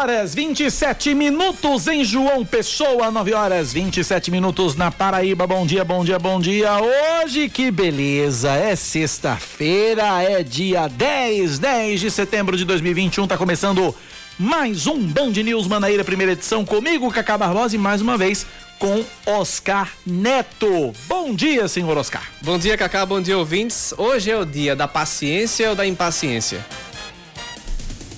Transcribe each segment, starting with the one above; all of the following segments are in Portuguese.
Horas 27 minutos em João Pessoa, 9 horas 27 minutos na Paraíba. Bom dia, bom dia, bom dia. Hoje que beleza! É sexta-feira, é dia 10, 10 de setembro de 2021. Tá começando mais um Band News Manaíra, primeira edição comigo, Cacá Barbosa e mais uma vez com Oscar Neto. Bom dia, senhor Oscar. Bom dia, Cacá, bom dia, ouvintes. Hoje é o dia da paciência ou da impaciência?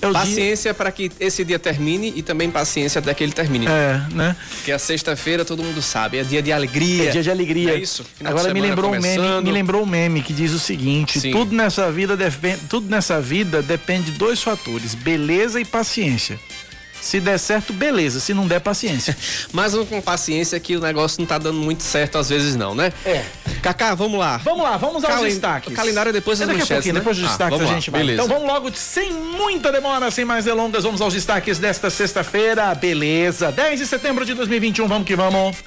É paciência dia... para que esse dia termine e também paciência até que ele termine. É, né? Porque a sexta-feira todo mundo sabe, é dia de alegria. É dia de alegria. É isso. Agora me lembrou começando. um meme, me lembrou um meme que diz o seguinte: Sim. tudo nessa vida depende, tudo nessa vida depende de dois fatores, beleza e paciência. Se der certo, beleza. Se não der, paciência. Mas com paciência que o negócio não tá dando muito certo às vezes não, né? É. Cacá, vamos lá. Vamos lá, vamos aos Calen destaques. O calendário é depois das é manchetes, né? Depois dos ah, destaques a gente vai. Beleza. Então vamos logo, sem muita demora, sem mais delongas, vamos aos destaques desta sexta-feira. Beleza. 10 de setembro de 2021, vamos que vamos.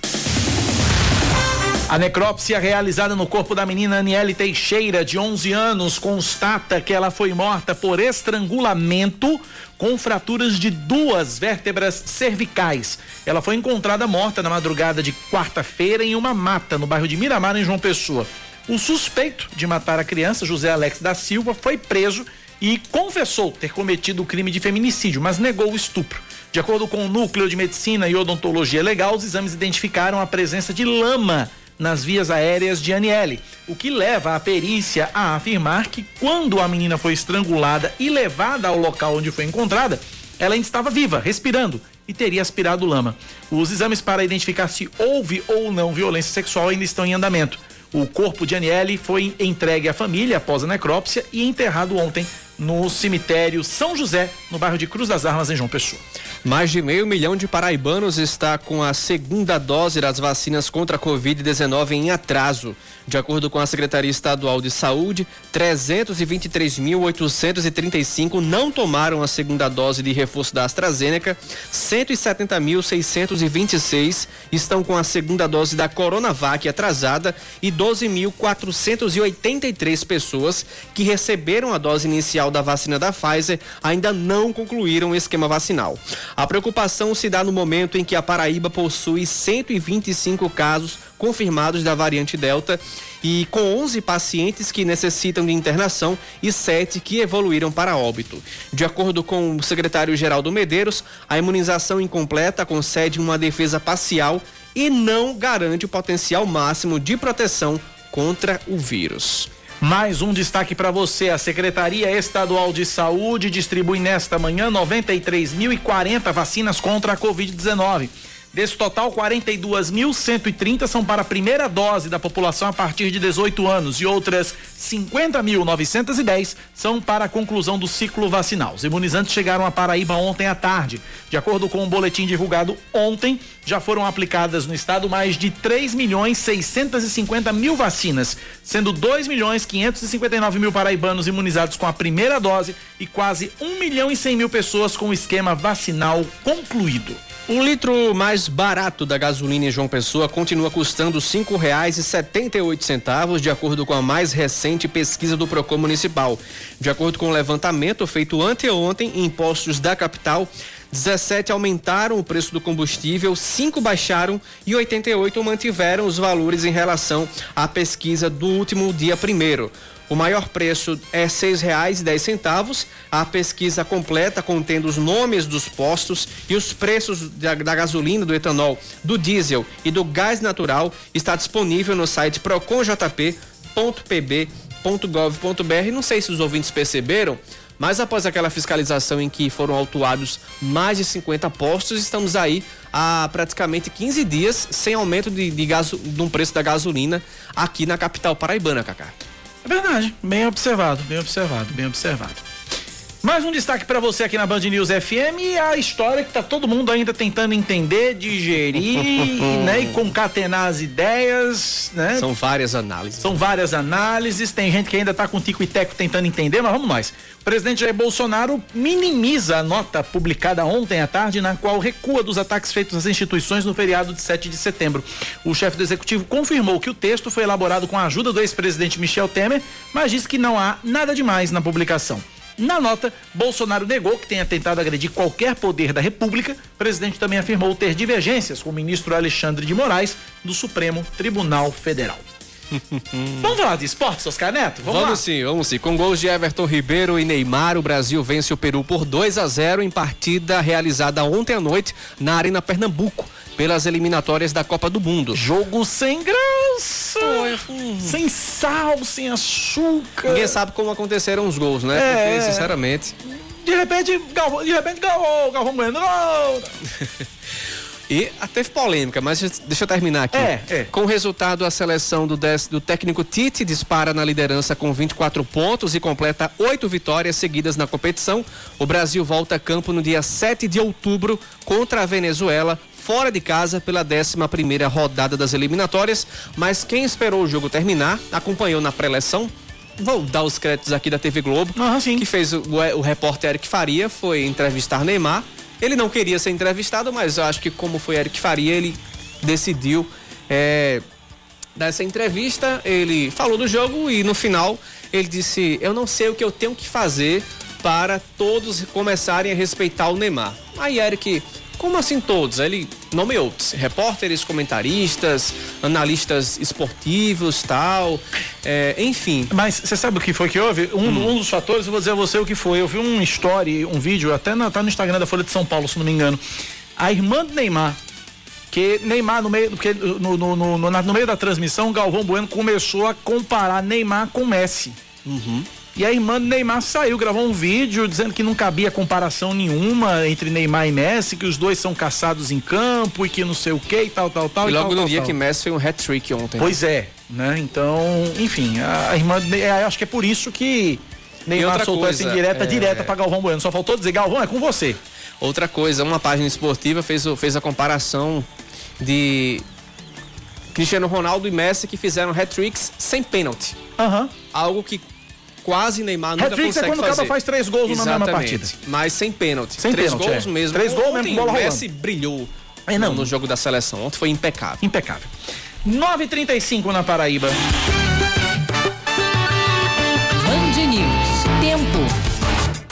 A necrópsia realizada no corpo da menina Aniele Teixeira, de 11 anos, constata que ela foi morta por estrangulamento com fraturas de duas vértebras cervicais. Ela foi encontrada morta na madrugada de quarta-feira em uma mata no bairro de Miramar, em João Pessoa. O suspeito de matar a criança, José Alex da Silva, foi preso e confessou ter cometido o crime de feminicídio, mas negou o estupro. De acordo com o Núcleo de Medicina e Odontologia Legal, os exames identificaram a presença de lama nas vias aéreas de Aniele, o que leva a perícia a afirmar que quando a menina foi estrangulada e levada ao local onde foi encontrada, ela ainda estava viva, respirando e teria aspirado lama. Os exames para identificar se houve ou não violência sexual ainda estão em andamento. O corpo de Aniele foi entregue à família após a necrópsia e enterrado ontem no cemitério São José, no bairro de Cruz das Armas, em João Pessoa. Mais de meio milhão de paraibanos está com a segunda dose das vacinas contra a Covid-19 em atraso. De acordo com a Secretaria Estadual de Saúde, 323.835 não tomaram a segunda dose de reforço da AstraZeneca, 170.626 estão com a segunda dose da Coronavac atrasada e 12.483 pessoas que receberam a dose inicial da vacina da Pfizer ainda não concluíram o esquema vacinal. A preocupação se dá no momento em que a Paraíba possui 125 casos confirmados da variante Delta e com 11 pacientes que necessitam de internação e 7 que evoluíram para óbito. De acordo com o secretário-geral do Medeiros, a imunização incompleta concede uma defesa parcial e não garante o potencial máximo de proteção contra o vírus. Mais um destaque para você. A Secretaria Estadual de Saúde distribui nesta manhã 93.040 vacinas contra a Covid-19. Desse total, 42.130 são para a primeira dose da população a partir de 18 anos e outras 50.910 são para a conclusão do ciclo vacinal. Os imunizantes chegaram a Paraíba ontem à tarde. De acordo com o um boletim divulgado ontem, já foram aplicadas no estado mais de 3 milhões 650 mil vacinas, sendo 2 milhões 559 mil paraibanos imunizados com a primeira dose e quase 1 milhão e 100 mil pessoas com o esquema vacinal concluído. Um litro mais barato da gasolina em João Pessoa continua custando cinco reais e setenta e oito centavos, de acordo com a mais recente pesquisa do Procon Municipal. De acordo com o levantamento feito anteontem em postos da capital, 17 aumentaram o preço do combustível, 5 baixaram e 88 mantiveram os valores em relação à pesquisa do último dia primeiro. O maior preço é R$ 6,10. A pesquisa completa, contendo os nomes dos postos e os preços da, da, gasolina, do etanol, do diesel e do gás natural, está disponível no site proconjp.pb.gov.br. Não sei se os ouvintes perceberam, mas após aquela fiscalização em que foram autuados mais de 50 postos, estamos aí há praticamente 15 dias sem aumento de, de, gaso, de um preço da gasolina aqui na capital paraibana, Cacá. É verdade, bem observado, bem observado, bem observado. Mais um destaque para você aqui na Band News FM e a história que tá todo mundo ainda tentando entender, digerir, né, e concatenar as ideias, né? São várias análises. São várias análises, tem gente que ainda tá com tico e teco tentando entender, mas vamos nós. O presidente Jair Bolsonaro minimiza a nota publicada ontem à tarde, na qual recua dos ataques feitos às instituições no feriado de 7 de setembro. O chefe do executivo confirmou que o texto foi elaborado com a ajuda do ex-presidente Michel Temer, mas disse que não há nada demais na publicação. Na nota, Bolsonaro negou que tenha tentado agredir qualquer poder da República. O presidente também afirmou ter divergências com o ministro Alexandre de Moraes, do Supremo Tribunal Federal. vamos falar de esportes, Oscar Neto? Vamos, vamos sim, vamos sim. Com gols de Everton Ribeiro e Neymar, o Brasil vence o Peru por 2 a 0 em partida realizada ontem à noite na Arena Pernambuco pelas eliminatórias da Copa do Mundo. Jogo sem graça, hum. sem sal, sem açúcar. Ninguém sabe como aconteceram os gols, né? É. Porque, sinceramente. De repente, Galvão, de repente, Galvão, Galvão Bueno, gol! E teve polêmica, mas deixa eu terminar aqui. É, é. Com o resultado, a seleção do, do técnico Tite dispara na liderança com 24 pontos e completa oito vitórias seguidas na competição. O Brasil volta a campo no dia 7 de outubro contra a Venezuela, fora de casa pela 11 primeira rodada das eliminatórias, mas quem esperou o jogo terminar, acompanhou na pré-eleção, vou dar os créditos aqui da TV Globo, que fez o, o, o repórter Eric Faria, foi entrevistar Neymar ele não queria ser entrevistado, mas eu acho que como foi Eric Faria, ele decidiu é, dar essa entrevista. Ele falou do jogo e no final ele disse: Eu não sei o que eu tenho que fazer para todos começarem a respeitar o Neymar. Aí Eric como assim todos? Ele nomeou repórteres, comentaristas, analistas esportivos, tal, é, enfim. Mas você sabe o que foi que houve? Um, hum. um, dos fatores, eu vou dizer a você o que foi. Eu vi um story, um vídeo, até na, tá no Instagram da Folha de São Paulo, se não me engano. A irmã do Neymar, que Neymar no meio, porque no, no, no, no, meio da transmissão, Galvão Bueno começou a comparar Neymar com Messi. Uhum. E a irmã do Neymar saiu, gravou um vídeo dizendo que não cabia comparação nenhuma entre Neymar e Messi, que os dois são caçados em campo e que não sei o que e tal, tal, tal. E, e logo tal, no tal, dia tal. que Messi foi um hat-trick ontem. Pois é, né? Então, enfim, a, a irmã, é, acho que é por isso que Neymar soltou coisa, essa indireta é... direta para Galvão Bueno. Só faltou dizer, Galvão, é com você. Outra coisa, uma página esportiva fez, fez a comparação de Cristiano Ronaldo e Messi que fizeram hat-tricks sem pênalti. Uhum. Algo que quase Neymar nunca consegue é quando fazer. o cara faz três gols Exatamente. na mesma partida. Mas sem pênalti. Sem três pênalti, gols é. mesmo. Três gols mesmo bola O Messi brilhou é, não. no jogo da seleção. Ontem foi impecável. Impecável. 9:35 na Paraíba.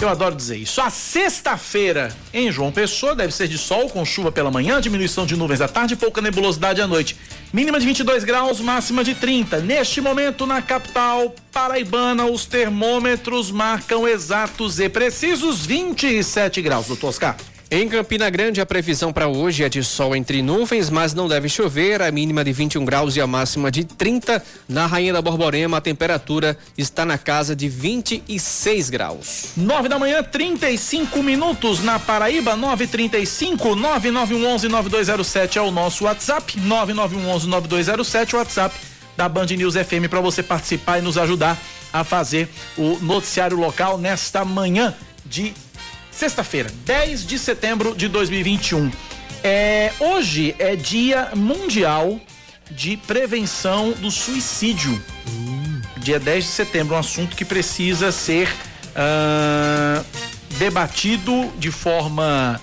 Eu adoro dizer isso. A sexta-feira em João Pessoa deve ser de sol com chuva pela manhã, diminuição de nuvens à tarde e pouca nebulosidade à noite. Mínima de 22 graus, máxima de 30. Neste momento, na capital paraibana, os termômetros marcam exatos e precisos 27 graus, doutor Oscar. Em Campina Grande, a previsão para hoje é de sol entre nuvens, mas não deve chover. A mínima de 21 graus e a máxima de 30. Na Rainha da Borborema, a temperatura está na casa de 26 graus. 9 da manhã, 35 minutos na Paraíba, 935 9911 9207 é o nosso WhatsApp. 9911 9207 WhatsApp da Band News FM para você participar e nos ajudar a fazer o noticiário local nesta manhã de Sexta-feira, 10 de setembro de 2021. É, hoje é Dia Mundial de Prevenção do Suicídio. Dia 10 de setembro, um assunto que precisa ser uh, debatido de forma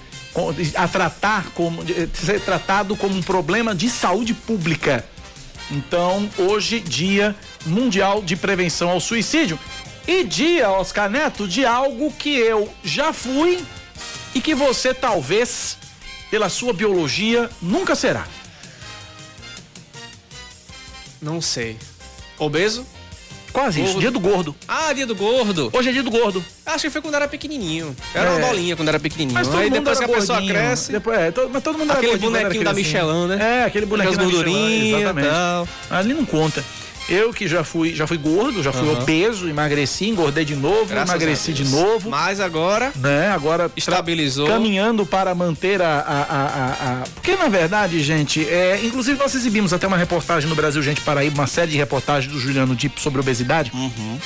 a tratar como ser tratado como um problema de saúde pública. Então, hoje, Dia Mundial de Prevenção ao Suicídio. E dia, Oscar Neto, de algo que eu já fui e que você talvez, pela sua biologia, nunca será. Não sei. Obeso? Quase gordo. isso, dia do gordo. Ah, dia do gordo. Hoje é dia do gordo. Acho que foi quando era pequenininho. Era é. uma bolinha quando era pequenininho. Mas todo Aí mundo depois que a gordinho. pessoa cresce. Depois, é, todo, mas todo mundo Aquele era bonequinho da Michelin, né? É, aquele bonequinho da Michelin. Exatamente. Tal. Ali não conta. Eu que já fui, já fui gordo, já fui uhum. obeso, emagreci, engordei de novo, Graças emagreci de novo. Mas agora, né? Agora estabilizou. Caminhando para manter a, a, a, a, porque na verdade, gente, é, inclusive nós exibimos até uma reportagem no Brasil Gente Paraíba, uma série de reportagens do Juliano Dip sobre obesidade. Uhum.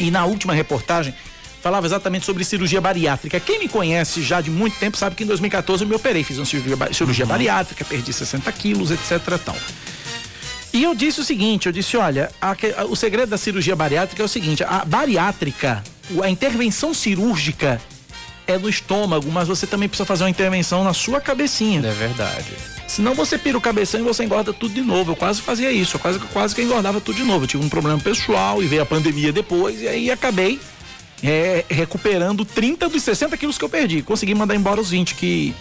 E na última reportagem falava exatamente sobre cirurgia bariátrica. Quem me conhece já de muito tempo sabe que em 2014 eu me operei, fiz uma cirurgia, cirurgia uhum. bariátrica, perdi 60 quilos, etc. Tal. E eu disse o seguinte, eu disse, olha, a, a, o segredo da cirurgia bariátrica é o seguinte, a bariátrica, a intervenção cirúrgica é no estômago, mas você também precisa fazer uma intervenção na sua cabecinha. É verdade. Senão você pira o cabeção e você engorda tudo de novo. Eu quase fazia isso, eu quase, quase que engordava tudo de novo. Eu tive um problema pessoal e veio a pandemia depois, e aí acabei é, recuperando 30 dos 60 quilos que eu perdi. Consegui mandar embora os 20 que,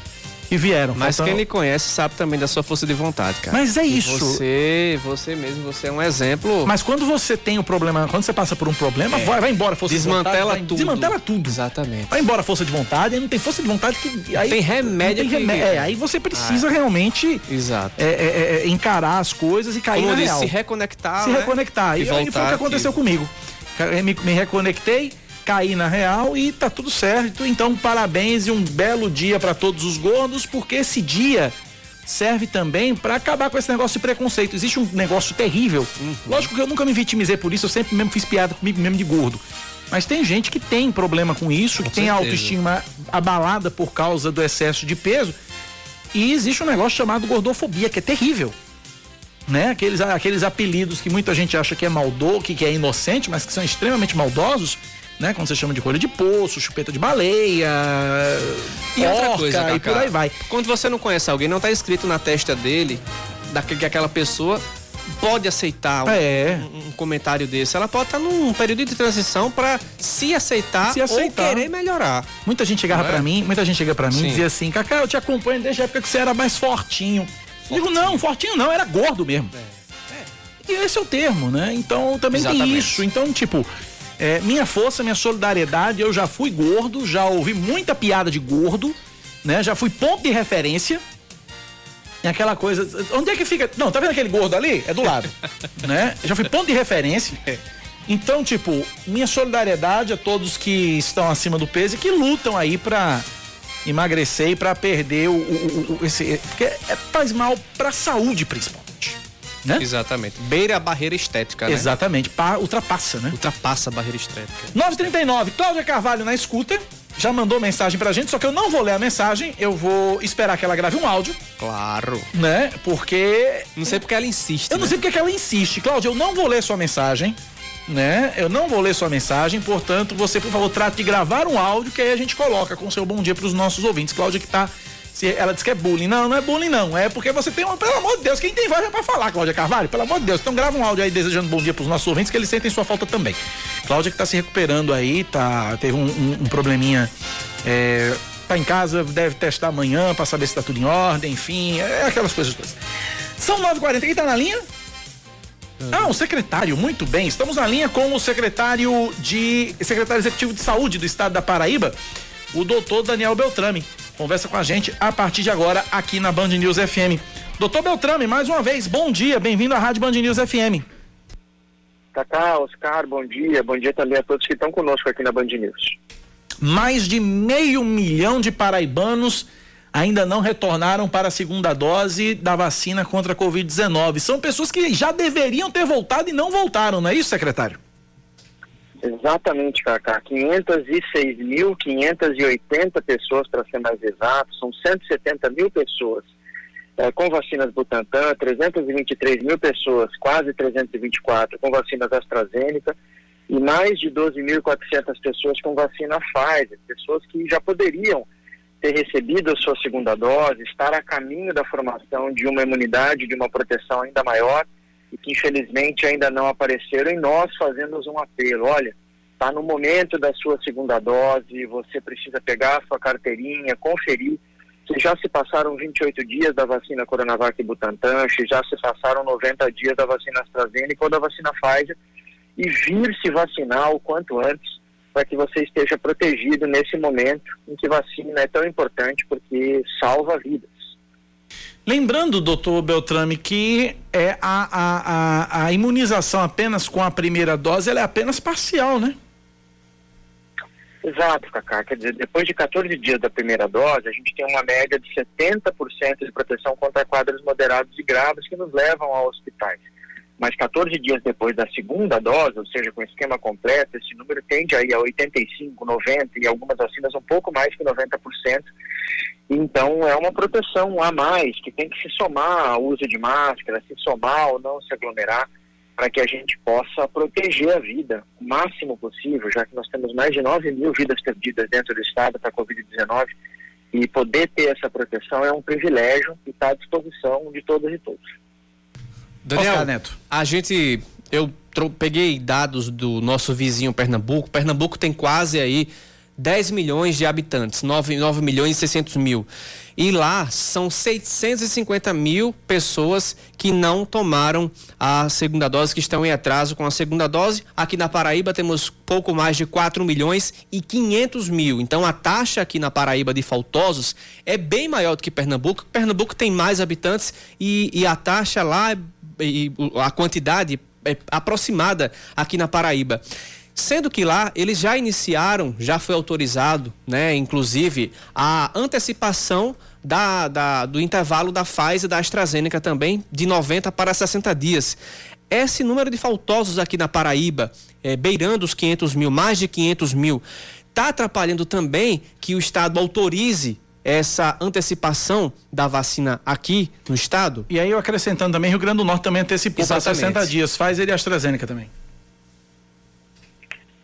que vieram. Mas quem lhe conhece sabe também da sua força de vontade, cara. Mas é isso. Você, você mesmo, você é um exemplo. Mas quando você tem o um problema, quando você passa por um problema, é. vai, vai embora a força desmantela de vontade. Tudo. Desmantela tudo. Exatamente. Vai embora a força de vontade, aí não tem força de vontade que. Aí, tem remédio. Tem remédio. É, aí você precisa ah, realmente Exato. É, é, é, encarar as coisas e cair Como na disse, real. Se reconectar. Se né? reconectar. E, e aí foi o que aconteceu aqui. comigo. Me, me reconectei cair na real e tá tudo certo. Então, parabéns e um belo dia para todos os gordos, porque esse dia serve também para acabar com esse negócio de preconceito. Existe um negócio terrível. Uhum. Lógico que eu nunca me vitimizei por isso, eu sempre mesmo fiz piada comigo mesmo de gordo. Mas tem gente que tem problema com isso, com que certeza. tem autoestima abalada por causa do excesso de peso. E existe um negócio chamado gordofobia, que é terrível. Né? Aqueles, aqueles apelidos que muita gente acha que é maldoso, que, que é inocente, mas que são extremamente maldosos né? Quando você chama de coelho de poço, chupeta de baleia, e outra coisa, Cacá, e por aí vai. Quando você não conhece alguém, não está escrito na testa dele que aquela pessoa pode aceitar um, é. um, um, comentário desse. Ela pode estar tá num período de transição para se aceitar, se aceitar ou querer melhorar. Muita gente chegava é? para mim, muita gente chega para mim Sim. e dizia assim: "Cacá, eu te acompanho desde a época que você era mais fortinho". fortinho. Digo: "Não, fortinho não, era gordo mesmo". É. E esse é o termo, né? Então também Exatamente. tem isso. Então, tipo, é, minha força, minha solidariedade, eu já fui gordo, já ouvi muita piada de gordo, né? Já fui ponto de referência. É aquela coisa. Onde é que fica. Não, tá vendo aquele gordo ali? É do lado. né? Já fui ponto de referência. Então, tipo, minha solidariedade a todos que estão acima do peso e que lutam aí pra emagrecer e pra perder o, o, o esse. Porque é, faz mal pra saúde, principalmente né? Exatamente. Beira a barreira estética, né? Exatamente. Pa, ultrapassa, né? Ultrapassa a barreira estética. 939, Cláudia Carvalho na escuta. Já mandou mensagem pra gente, só que eu não vou ler a mensagem, eu vou esperar que ela grave um áudio. Claro. Né? Porque. Não sei porque ela insiste. Eu né? não sei porque ela insiste. Cláudia, eu não vou ler sua mensagem né? Eu não vou ler sua mensagem, portanto, você, por favor, trate de gravar um áudio que aí a gente coloca com seu bom dia para os nossos ouvintes. Cláudia que está se ela diz que é bullying. Não, não é bullying, não. É porque você tem uma. Pelo amor de Deus, quem tem voz é pra falar, Cláudia Carvalho? Pelo amor de Deus. Então grava um áudio aí desejando bom dia pros nossos ouvintes, que eles sentem sua falta também. Cláudia que tá se recuperando aí, tá. Teve um, um, um probleminha. É, tá em casa, deve testar amanhã pra saber se tá tudo em ordem, enfim. É aquelas coisas todas. São 9h40, quem tá na linha? Ah, o secretário, muito bem. Estamos na linha com o secretário de. secretário executivo de saúde do estado da Paraíba, o doutor Daniel Beltrame conversa com a gente a partir de agora aqui na Band News FM. Doutor Beltrame, mais uma vez, bom dia, bem-vindo à Rádio Band News FM. Cacá, Oscar, bom dia, bom dia também a todos que estão conosco aqui na Band News. Mais de meio milhão de paraibanos ainda não retornaram para a segunda dose da vacina contra a Covid-19. São pessoas que já deveriam ter voltado e não voltaram, não é isso, secretário? Exatamente, Cacá. 506.580 pessoas, para ser mais exato, são 170 mil pessoas é, com vacinas Butantan, 323 mil pessoas, quase 324, com vacinas AstraZeneca e mais de 12.400 pessoas com vacina Pfizer, pessoas que já poderiam ter recebido a sua segunda dose, estar a caminho da formação de uma imunidade, de uma proteção ainda maior e que infelizmente ainda não apareceram, e nós fazemos um apelo, olha, está no momento da sua segunda dose, você precisa pegar a sua carteirinha, conferir se já se passaram 28 dias da vacina Coronavac e Butantan, se já se passaram 90 dias da vacina AstraZeneca ou da vacina Pfizer, e vir se vacinar o quanto antes, para que você esteja protegido nesse momento em que vacina é tão importante porque salva vidas. Lembrando, doutor Beltrame, que é a, a, a, a, imunização apenas com a primeira dose ela é apenas parcial, né? Exato, Cacá. Quer dizer, depois de 14 dias da primeira dose, a gente tem uma média de 70% de proteção contra quadros moderados e graves que nos levam a hospitais. Mas 14 dias depois da segunda dose, ou seja, com o esquema completo, esse número tende aí a 85, 90 e algumas vacinas um pouco mais que 90%. Então é uma proteção a mais que tem que se somar ao uso de máscara, se somar ao não se aglomerar, para que a gente possa proteger a vida o máximo possível, já que nós temos mais de 9 mil vidas perdidas dentro do estado para a Covid-19 e poder ter essa proteção é um privilégio e está à disposição de todos e todos. Daniel, Neto. a gente, eu peguei dados do nosso vizinho Pernambuco. Pernambuco tem quase aí 10 milhões de habitantes, 9, 9 milhões e 600 mil. E lá são 650 mil pessoas que não tomaram a segunda dose, que estão em atraso com a segunda dose. Aqui na Paraíba temos pouco mais de 4 milhões e 500 mil. Então a taxa aqui na Paraíba de faltosos é bem maior do que Pernambuco. Pernambuco tem mais habitantes e, e a taxa lá, e a quantidade é aproximada aqui na Paraíba. Sendo que lá eles já iniciaram, já foi autorizado, né, inclusive, a antecipação da, da, do intervalo da Pfizer e da AstraZeneca também, de 90 para 60 dias. Esse número de faltosos aqui na Paraíba, é, beirando os 500 mil, mais de 500 mil, está atrapalhando também que o Estado autorize essa antecipação da vacina aqui no Estado? E aí eu acrescentando também, Rio Grande do Norte também antecipou para 60 dias, Pfizer e AstraZeneca também.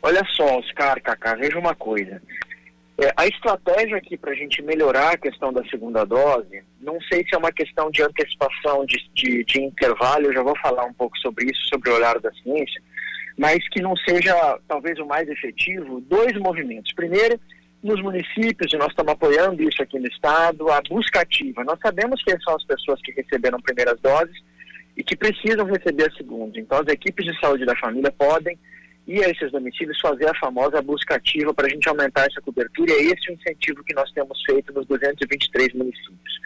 Olha só, Oscar, Cacá, veja uma coisa. É, a estratégia aqui para a gente melhorar a questão da segunda dose, não sei se é uma questão de antecipação de, de, de, intervalo, eu já vou falar um pouco sobre isso, sobre o olhar da ciência, mas que não seja talvez o mais efetivo, dois movimentos. Primeiro, nos municípios, e nós estamos apoiando isso aqui no estado, a busca ativa. Nós sabemos quem são as pessoas que receberam primeiras doses e que precisam receber a segunda. Então, as equipes de saúde da família podem ir a esses domicílios fazer a famosa busca ativa para a gente aumentar essa cobertura. E é esse o incentivo que nós temos feito nos 223 municípios.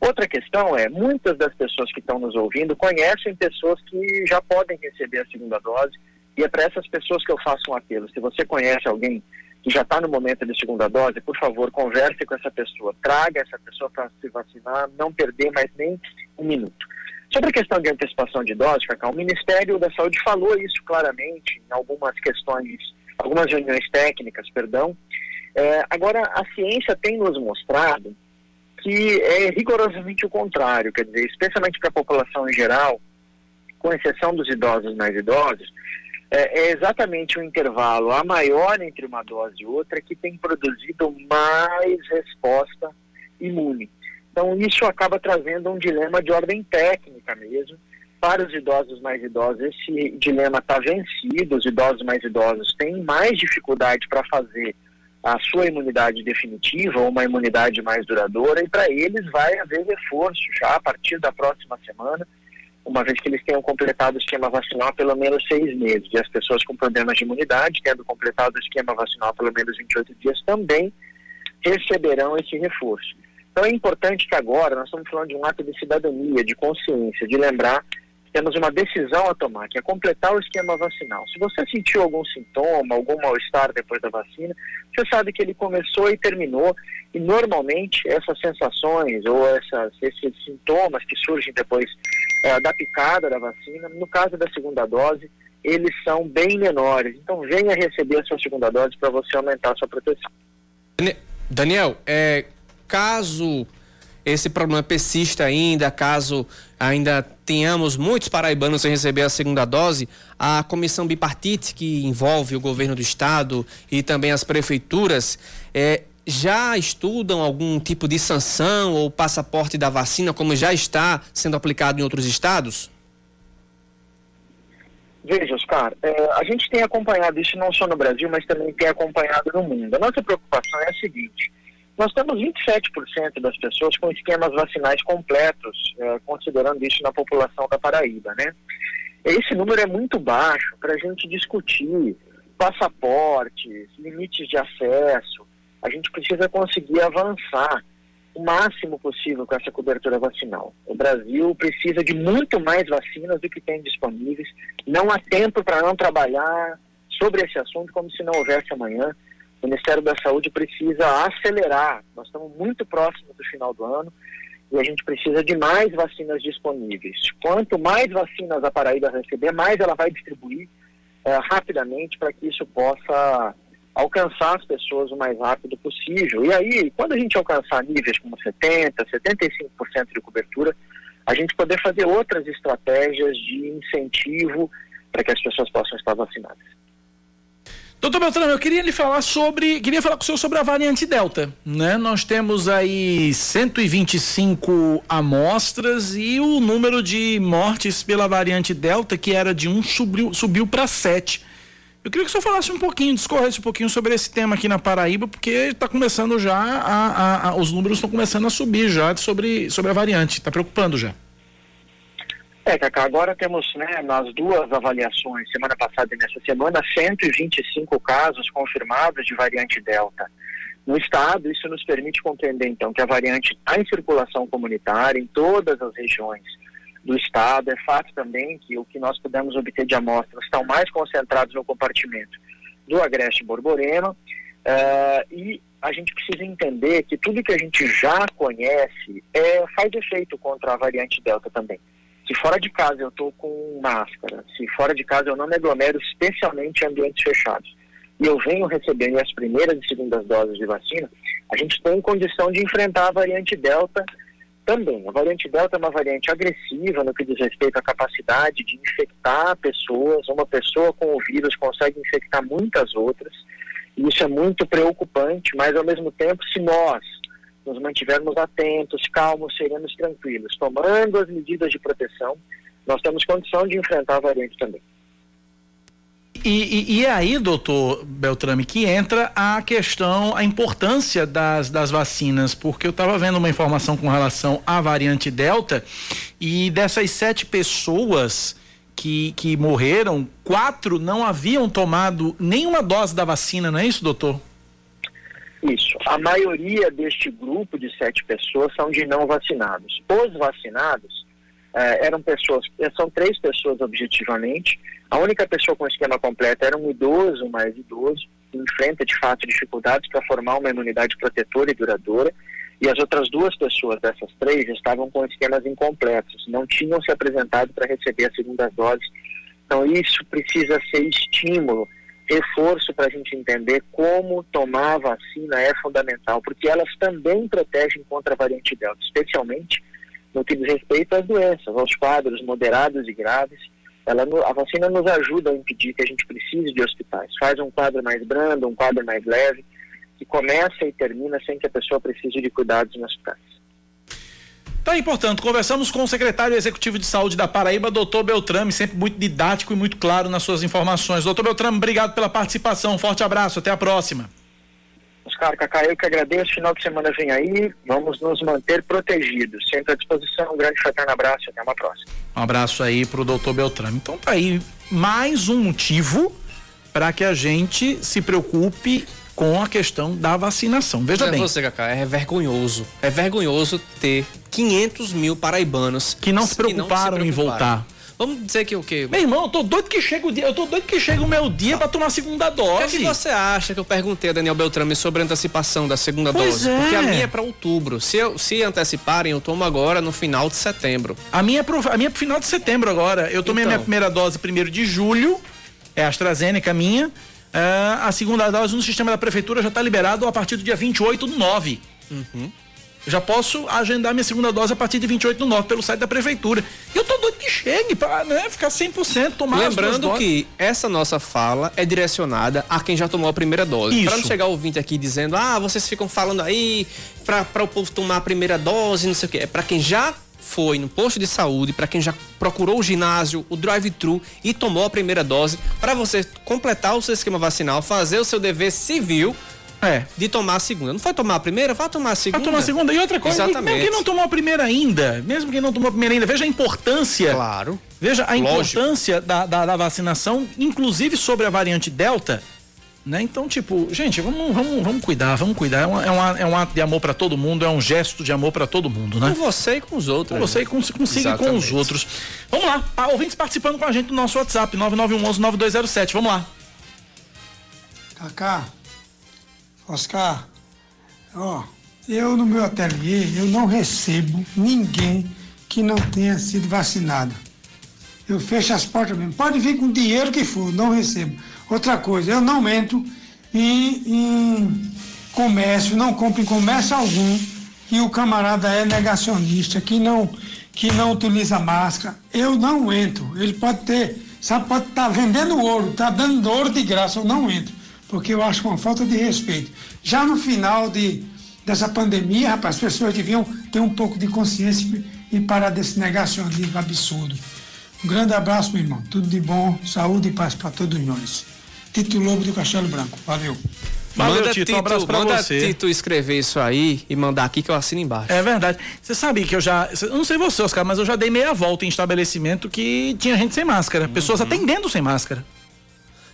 Outra questão é, muitas das pessoas que estão nos ouvindo conhecem pessoas que já podem receber a segunda dose e é para essas pessoas que eu faço um apelo. Se você conhece alguém que já está no momento de segunda dose, por favor, converse com essa pessoa, traga essa pessoa para se vacinar, não perder mais nem um minuto. Sobre a questão de antecipação de dose, Cacau, o Ministério da Saúde falou isso claramente em algumas questões, algumas reuniões técnicas, perdão. É, agora, a ciência tem nos mostrado que é rigorosamente o contrário, quer dizer, especialmente para a população em geral, com exceção dos idosos mais idosos, é, é, exatamente o intervalo a maior entre uma dose e outra que tem produzido mais resposta imune. Então, isso acaba trazendo um dilema de ordem técnica mesmo. Para os idosos mais idosos, esse dilema está vencido. Os idosos mais idosos têm mais dificuldade para fazer a sua imunidade definitiva uma imunidade mais duradoura, e para eles vai haver reforço já a partir da próxima semana, uma vez que eles tenham completado o esquema vacinal pelo menos seis meses. E as pessoas com problemas de imunidade, tendo completado o esquema vacinal pelo menos 28 dias, também receberão esse reforço. Então é importante que agora nós estamos falando de um ato de cidadania, de consciência, de lembrar temos uma decisão a tomar, que é completar o esquema vacinal. Se você sentiu algum sintoma, algum mal-estar depois da vacina, você sabe que ele começou e terminou, e normalmente essas sensações ou essas, esses sintomas que surgem depois é, da picada da vacina, no caso da segunda dose, eles são bem menores. Então venha receber a sua segunda dose para você aumentar a sua proteção. Daniel, é, caso esse problema persista ainda, caso ainda tenhamos muitos paraibanos sem receber a segunda dose, a comissão bipartite, que envolve o governo do estado e também as prefeituras, é, já estudam algum tipo de sanção ou passaporte da vacina, como já está sendo aplicado em outros estados? Veja, Oscar, é, a gente tem acompanhado isso não só no Brasil, mas também tem acompanhado no mundo. A nossa preocupação é a seguinte: nós temos 27% das pessoas com esquemas vacinais completos, eh, considerando isso na população da Paraíba, né? Esse número é muito baixo para a gente discutir passaportes, limites de acesso. A gente precisa conseguir avançar o máximo possível com essa cobertura vacinal. O Brasil precisa de muito mais vacinas do que tem disponíveis. Não há tempo para não trabalhar sobre esse assunto como se não houvesse amanhã. O Ministério da Saúde precisa acelerar. Nós estamos muito próximos do final do ano e a gente precisa de mais vacinas disponíveis. Quanto mais vacinas a Paraíba receber, mais ela vai distribuir é, rapidamente para que isso possa alcançar as pessoas o mais rápido possível. E aí, quando a gente alcançar níveis como 70%, 75% de cobertura, a gente poder fazer outras estratégias de incentivo para que as pessoas possam estar vacinadas. Doutor Beltrão, eu queria lhe falar sobre, queria falar com o senhor sobre a variante Delta, né? Nós temos aí 125 amostras e o número de mortes pela variante Delta, que era de um, subiu, subiu para 7. Eu queria que o senhor falasse um pouquinho, discorresse um pouquinho sobre esse tema aqui na Paraíba, porque está começando já, a, a, a, os números estão começando a subir já sobre, sobre a variante, está preocupando já. É, Cacá, agora temos né, nas duas avaliações, semana passada e nessa semana, 125 casos confirmados de variante Delta. No estado, isso nos permite compreender, então, que a variante está em circulação comunitária em todas as regiões do estado. É fato também que o que nós pudemos obter de amostras estão mais concentrados no compartimento do Agreste Borborema. Uh, e a gente precisa entender que tudo que a gente já conhece é, faz efeito contra a variante Delta também. Se fora de casa eu estou com máscara, se fora de casa eu não me aglomero, especialmente em ambientes fechados, e eu venho recebendo as primeiras e segundas doses de vacina, a gente tem condição de enfrentar a variante Delta também. A variante Delta é uma variante agressiva no que diz respeito à capacidade de infectar pessoas. Uma pessoa com o vírus consegue infectar muitas outras, e isso é muito preocupante, mas ao mesmo tempo, se nós nos mantivermos atentos, calmos, serenos, tranquilos, tomando as medidas de proteção, nós temos condição de enfrentar a variante também. E, e, e, aí, doutor Beltrame, que entra a questão, a importância das, das vacinas, porque eu estava vendo uma informação com relação à variante Delta e dessas sete pessoas que, que morreram, quatro não haviam tomado nenhuma dose da vacina, não é isso, doutor? Isso. A maioria deste grupo de sete pessoas são de não vacinados. Os vacinados eh, eram pessoas, eh, são três pessoas objetivamente. A única pessoa com esquema completo era um idoso mais idoso, que enfrenta de fato dificuldades para formar uma imunidade protetora e duradoura. E as outras duas pessoas dessas três estavam com esquemas incompletos, não tinham se apresentado para receber a segunda dose. Então, isso precisa ser estímulo reforço para a gente entender como tomar a vacina é fundamental, porque elas também protegem contra a variante Delta, especialmente no que diz respeito às doenças, aos quadros moderados e graves. Ela, a vacina nos ajuda a impedir que a gente precise de hospitais, faz um quadro mais brando, um quadro mais leve, que começa e termina sem que a pessoa precise de cuidados nos hospitais. Tá aí, portanto, conversamos com o secretário executivo de saúde da Paraíba, doutor Beltrame, sempre muito didático e muito claro nas suas informações. Doutor Beltrame, obrigado pela participação. Um forte abraço, até a próxima. Oscar, Cacá, eu que agradeço. Final de semana vem aí. Vamos nos manter protegidos. Sempre à disposição. Um grande fraterno abraço. Até uma próxima. Um abraço aí pro doutor Beltrame. Então tá aí mais um motivo para que a gente se preocupe com a questão da vacinação. Veja é bem. Você, Cacá, é vergonhoso. É vergonhoso ter 500 mil paraibanos que não se preocuparam, não se preocuparam. em voltar. Vamos dizer que o quê? Meu irmão, eu tô doido que chega o dia, eu tô doido que chega o meu dia para tomar a segunda dose. O que, é que você acha que eu perguntei a Daniel Beltrame sobre a antecipação da segunda pois dose? É. Porque a minha é para outubro. Se, eu, se anteciparem, eu tomo agora no final de setembro. A minha é pro, a minha é pro final de setembro agora. Eu tomei então. a minha então. primeira dose primeiro de julho, é a AstraZeneca minha. Uh, a segunda dose no sistema da prefeitura já está liberado a partir do dia 28 do 9. Uhum. Já posso agendar minha segunda dose a partir de 28 do 9 pelo site da prefeitura. E eu tô doido que chegue para né, ficar 100% tomar Lembrando que essa nossa fala é direcionada a quem já tomou a primeira dose. Para não chegar ouvinte aqui dizendo, ah, vocês ficam falando aí para o povo tomar a primeira dose, não sei o quê. É para quem já foi no posto de saúde, para quem já procurou o ginásio, o drive-thru e tomou a primeira dose, para você completar o seu esquema vacinal, fazer o seu dever civil é. De tomar a segunda. Não foi tomar a primeira? Vai tomar a segunda. Vai tomar a segunda. E outra coisa, Exatamente. mesmo quem não tomou a primeira ainda, mesmo quem não tomou a primeira ainda, veja a importância. Claro. Veja a Lógico. importância da, da, da, vacinação, inclusive sobre a variante Delta. Né? Então, tipo, gente, vamos, vamos, vamos cuidar, vamos cuidar. É, uma, é, uma, é um ato de amor para todo mundo, é um gesto de amor para todo mundo, né? Com você e com os outros. Com você e com, consiga com os outros. Vamos lá, ah, ouvintes participando com a gente no nosso WhatsApp, 9911-9207. Vamos lá. Cacá, Oscar, ó, Eu, no meu ateliê, eu não recebo ninguém que não tenha sido vacinado. Eu fecho as portas mesmo. Pode vir com o dinheiro que for, não recebo. Outra coisa, eu não entro em, em comércio, não compro em comércio algum que o camarada é negacionista, que não, que não utiliza máscara. Eu não entro. Ele pode ter, sabe, pode estar tá vendendo ouro, está dando ouro de graça, eu não entro, porque eu acho uma falta de respeito. Já no final de, dessa pandemia, rapaz, as pessoas deviam ter um pouco de consciência e parar desse negacionismo absurdo. Um grande abraço, meu irmão. Tudo de bom, saúde e paz para todos nós. Tito Lobo do Castelo Branco. Valeu. Valeu, manda Tito, um abraço pra manda você. Tito escrever isso aí e mandar aqui que eu assino embaixo. É verdade. Você sabe que eu já, eu não sei você, Oscar, mas eu já dei meia volta em estabelecimento que tinha gente sem máscara, pessoas uhum. atendendo sem máscara.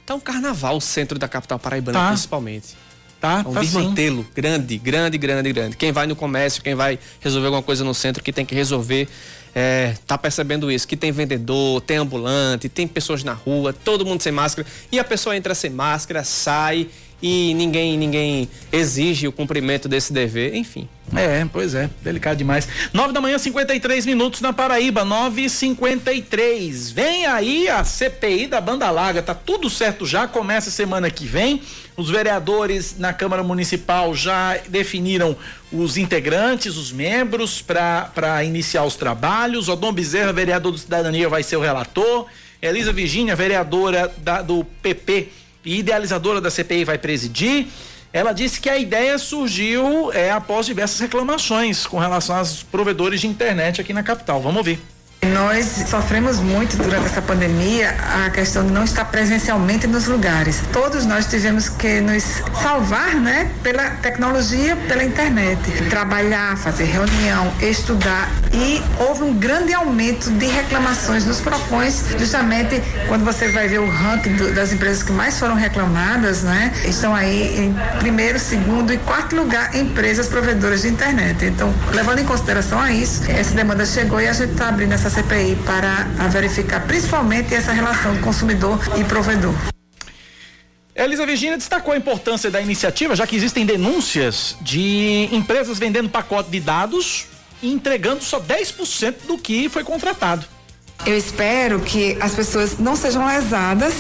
Tá um carnaval o centro da capital paraibana, tá. principalmente. Tá, um tá desmantelo grande, grande, grande, grande. Quem vai no comércio, quem vai resolver alguma coisa no centro que tem que resolver, é, tá percebendo isso, que tem vendedor, tem ambulante, tem pessoas na rua, todo mundo sem máscara, e a pessoa entra sem máscara, sai e ninguém ninguém exige o cumprimento desse dever, enfim. É, pois é, delicado demais. 9 da manhã, 53 minutos na Paraíba, 9 e 53 Vem aí a CPI da Banda Larga, tá tudo certo já, começa semana que vem. Os vereadores na Câmara Municipal já definiram os integrantes, os membros, para iniciar os trabalhos. Odom Bezerra, vereador do Cidadania, vai ser o relator. Elisa Virgínia, vereadora da, do PP idealizadora da CPI, vai presidir. Ela disse que a ideia surgiu é, após diversas reclamações com relação aos provedores de internet aqui na capital. Vamos ouvir. Nós sofremos muito durante essa pandemia a questão de não estar presencialmente nos lugares. Todos nós tivemos que nos salvar, né, pela tecnologia, pela internet. Trabalhar, fazer reunião, estudar e houve um grande aumento de reclamações nos propões, justamente quando você vai ver o ranking do, das empresas que mais foram reclamadas, né, estão aí em primeiro, segundo e quarto lugar empresas provedoras de internet. Então, levando em consideração a isso, essa demanda chegou e a gente está abrindo essa CPI para verificar principalmente essa relação consumidor e provedor. Elisa Virginia destacou a importância da iniciativa, já que existem denúncias de empresas vendendo pacote de dados e entregando só 10% do que foi contratado. Eu espero que as pessoas não sejam lesadas,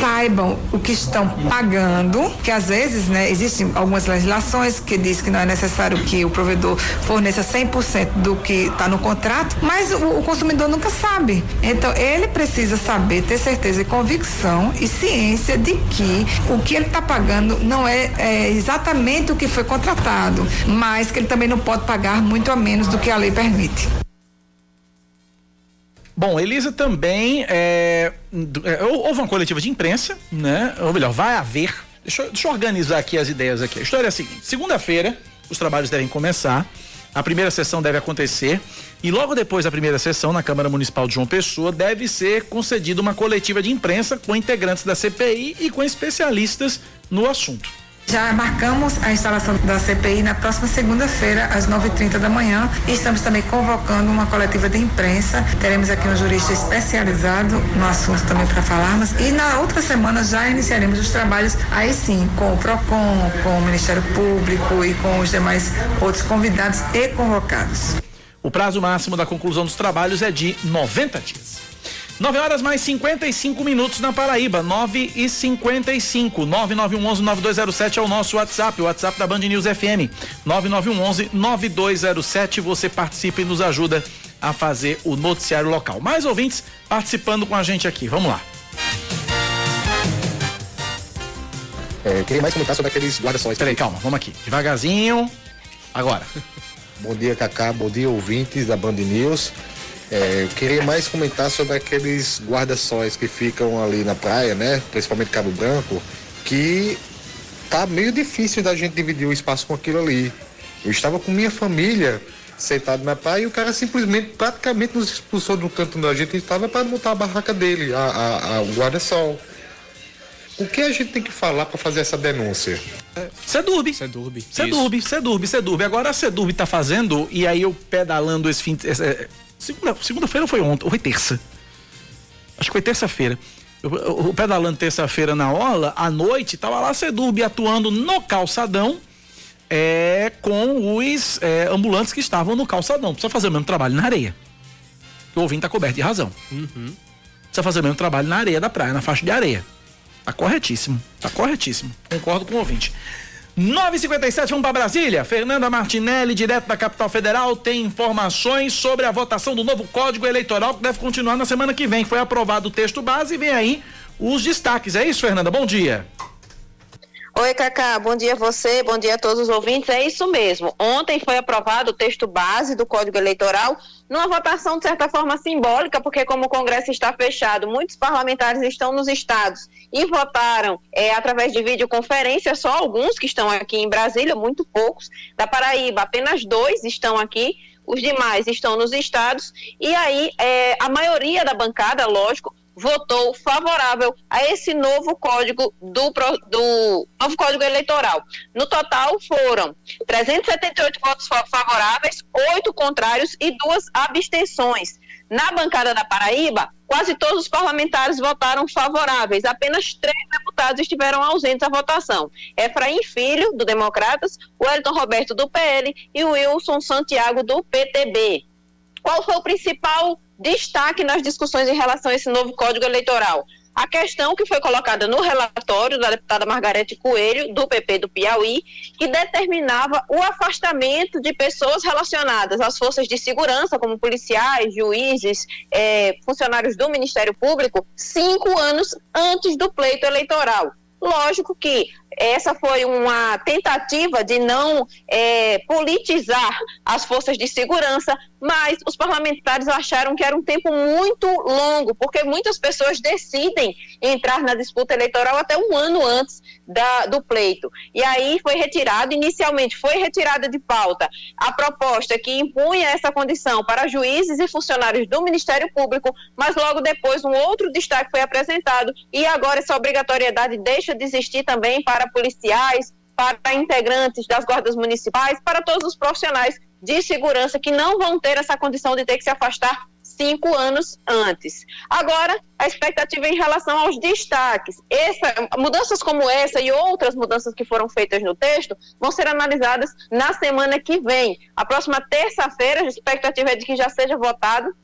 saibam o que estão pagando, que às vezes, né, existem algumas legislações que diz que não é necessário que o provedor forneça 100% do que está no contrato, mas o, o, consumidor nunca sabe. Então, ele precisa saber, ter certeza e convicção e ciência de que o que ele está pagando não é, é exatamente o que foi contratado, mas que ele também não pode pagar muito a menos do que a lei permite. Bom, Elisa também é, é, houve uma coletiva de imprensa, né? Ou melhor, vai haver. Deixa, deixa eu organizar aqui as ideias aqui. A história é a seguinte: segunda-feira os trabalhos devem começar. A primeira sessão deve acontecer e logo depois da primeira sessão na Câmara Municipal de João Pessoa deve ser concedida uma coletiva de imprensa com integrantes da CPI e com especialistas no assunto. Já marcamos a instalação da CPI na próxima segunda-feira, às 9h30 da manhã. E estamos também convocando uma coletiva de imprensa. Teremos aqui um jurista especializado no assunto também para falarmos. E na outra semana já iniciaremos os trabalhos, aí sim, com o PROCON, com o Ministério Público e com os demais outros convidados e convocados. O prazo máximo da conclusão dos trabalhos é de 90 dias. 9 horas mais 55 minutos na Paraíba, 9 e 55. 9911-9207 é o nosso WhatsApp, o WhatsApp da Band News FM. 9911-9207. Você participa e nos ajuda a fazer o noticiário local. Mais ouvintes participando com a gente aqui. Vamos lá. É, queria mais comentar sobre aqueles guarda-sóis. Peraí, calma, vamos aqui. Devagarzinho. Agora. Bom dia, Cacá. Bom dia, ouvintes da Band News. É, eu queria mais comentar sobre aqueles guarda-sóis que ficam ali na praia, né? Principalmente Cabo Branco, que tá meio difícil da gente dividir o espaço com aquilo ali. Eu estava com minha família sentado na praia e o cara simplesmente praticamente nos expulsou do canto onde a gente estava para montar a barraca dele, a, a, a o guarda-sol. O que a gente tem que falar para fazer essa denúncia? Sedurbe. Sedurbe. Sedurbe, Sedurbe, Sedurbe. Agora a Sedurbe tá fazendo, e aí eu pedalando esse fim. Segunda, segunda-feira foi ontem, ou foi terça? Acho que foi terça-feira. O pedalando terça-feira na orla, à noite, tava lá Sedurbe atuando no calçadão, é, com os é, ambulantes que estavam no calçadão. Precisa fazer o mesmo trabalho na areia. O ouvinte está coberto de razão. Uhum. Precisa fazer o mesmo trabalho na areia da praia, na faixa de areia. Tá corretíssimo. Tá corretíssimo. Concordo com o ouvinte. 957, vamos para Brasília. Fernanda Martinelli, direto da capital federal, tem informações sobre a votação do novo Código Eleitoral que deve continuar na semana que vem. Foi aprovado o texto base e vem aí os destaques. É isso, Fernanda? Bom dia. Oi, Cacá, bom dia a você, bom dia a todos os ouvintes. É isso mesmo. Ontem foi aprovado o texto base do Código Eleitoral, numa votação de certa forma simbólica, porque como o Congresso está fechado, muitos parlamentares estão nos estados e votaram é, através de videoconferência, só alguns que estão aqui em Brasília, muito poucos. Da Paraíba, apenas dois estão aqui os demais estão nos estados, e aí é, a maioria da bancada, lógico, votou favorável a esse novo código do, do novo código eleitoral. No total foram 378 votos favoráveis, oito contrários e duas abstenções. Na bancada da Paraíba, quase todos os parlamentares votaram favoráveis. Apenas três deputados estiveram ausentes à votação. Efraim Filho, do Democratas, Wellington Roberto, do PL e Wilson Santiago, do PTB. Qual foi o principal destaque nas discussões em relação a esse novo Código Eleitoral. A questão que foi colocada no relatório da deputada Margarete Coelho, do PP do Piauí, que determinava o afastamento de pessoas relacionadas às forças de segurança, como policiais, juízes, eh, funcionários do Ministério Público, cinco anos antes do pleito eleitoral. Lógico que essa foi uma tentativa de não é, politizar as forças de segurança, mas os parlamentares acharam que era um tempo muito longo, porque muitas pessoas decidem entrar na disputa eleitoral até um ano antes da, do pleito. E aí foi retirado, inicialmente foi retirada de pauta a proposta que impunha essa condição para juízes e funcionários do Ministério Público, mas logo depois um outro destaque foi apresentado e agora essa obrigatoriedade deixa de existir também para policiais, para integrantes das guardas municipais, para todos os profissionais de segurança que não vão ter essa condição de ter que se afastar cinco anos antes. Agora, a expectativa em relação aos destaques. Essa, mudanças como essa e outras mudanças que foram feitas no texto vão ser analisadas na semana que vem. A próxima terça-feira, a expectativa é de que já seja votado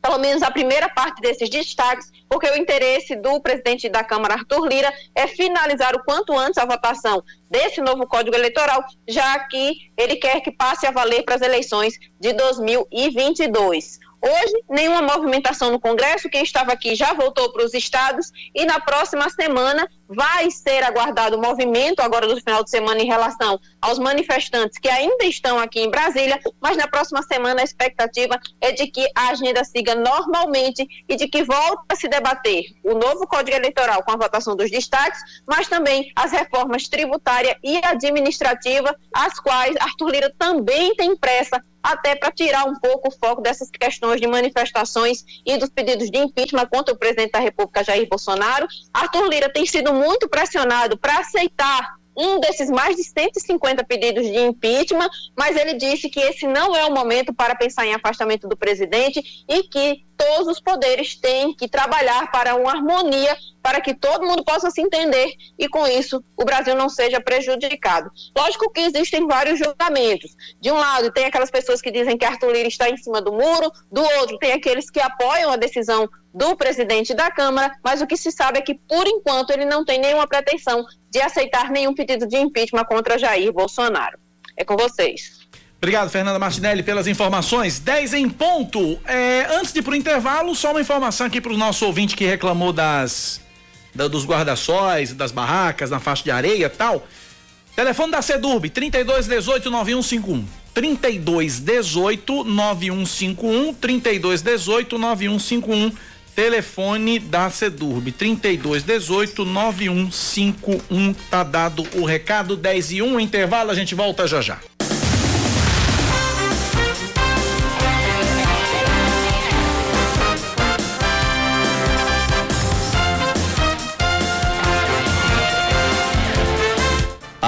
pelo menos a primeira parte desses destaques, porque o interesse do presidente da Câmara, Arthur Lira, é finalizar o quanto antes a votação desse novo Código Eleitoral, já que ele quer que passe a valer para as eleições de 2022. Hoje, nenhuma movimentação no Congresso. Quem estava aqui já voltou para os estados e na próxima semana vai ser aguardado o movimento agora do final de semana em relação aos manifestantes que ainda estão aqui em Brasília, mas na próxima semana a expectativa é de que a agenda siga normalmente e de que volte a se debater o novo Código Eleitoral com a votação dos destaques, mas também as reformas tributária e administrativa, as quais Arthur Lira também tem pressa até para tirar um pouco o foco dessas questões de manifestações e dos pedidos de impeachment contra o presidente da República, Jair Bolsonaro. Arthur Lira tem sido muito pressionado para aceitar um desses mais de 150 pedidos de impeachment, mas ele disse que esse não é o momento para pensar em afastamento do presidente e que todos os poderes têm que trabalhar para uma harmonia para que todo mundo possa se entender e com isso o Brasil não seja prejudicado. Lógico que existem vários julgamentos. De um lado tem aquelas pessoas que dizem que Arthur Lira está em cima do muro, do outro tem aqueles que apoiam a decisão do presidente da Câmara, mas o que se sabe é que por enquanto ele não tem nenhuma pretensão de aceitar nenhum pedido de impeachment contra Jair Bolsonaro. É com vocês. Obrigado, Fernanda Martinelli, pelas informações. 10 em ponto. É, antes de ir para o intervalo, só uma informação aqui para o nosso ouvinte que reclamou das da, dos guarda-sóis, das barracas, na faixa de areia e tal. Telefone da Sedurb, 3218 9151. 3218 9151. 3218 9151. Telefone da Sedurb, 3218 9151. Tá dado o recado, 10 e 1. Intervalo, a gente volta já já.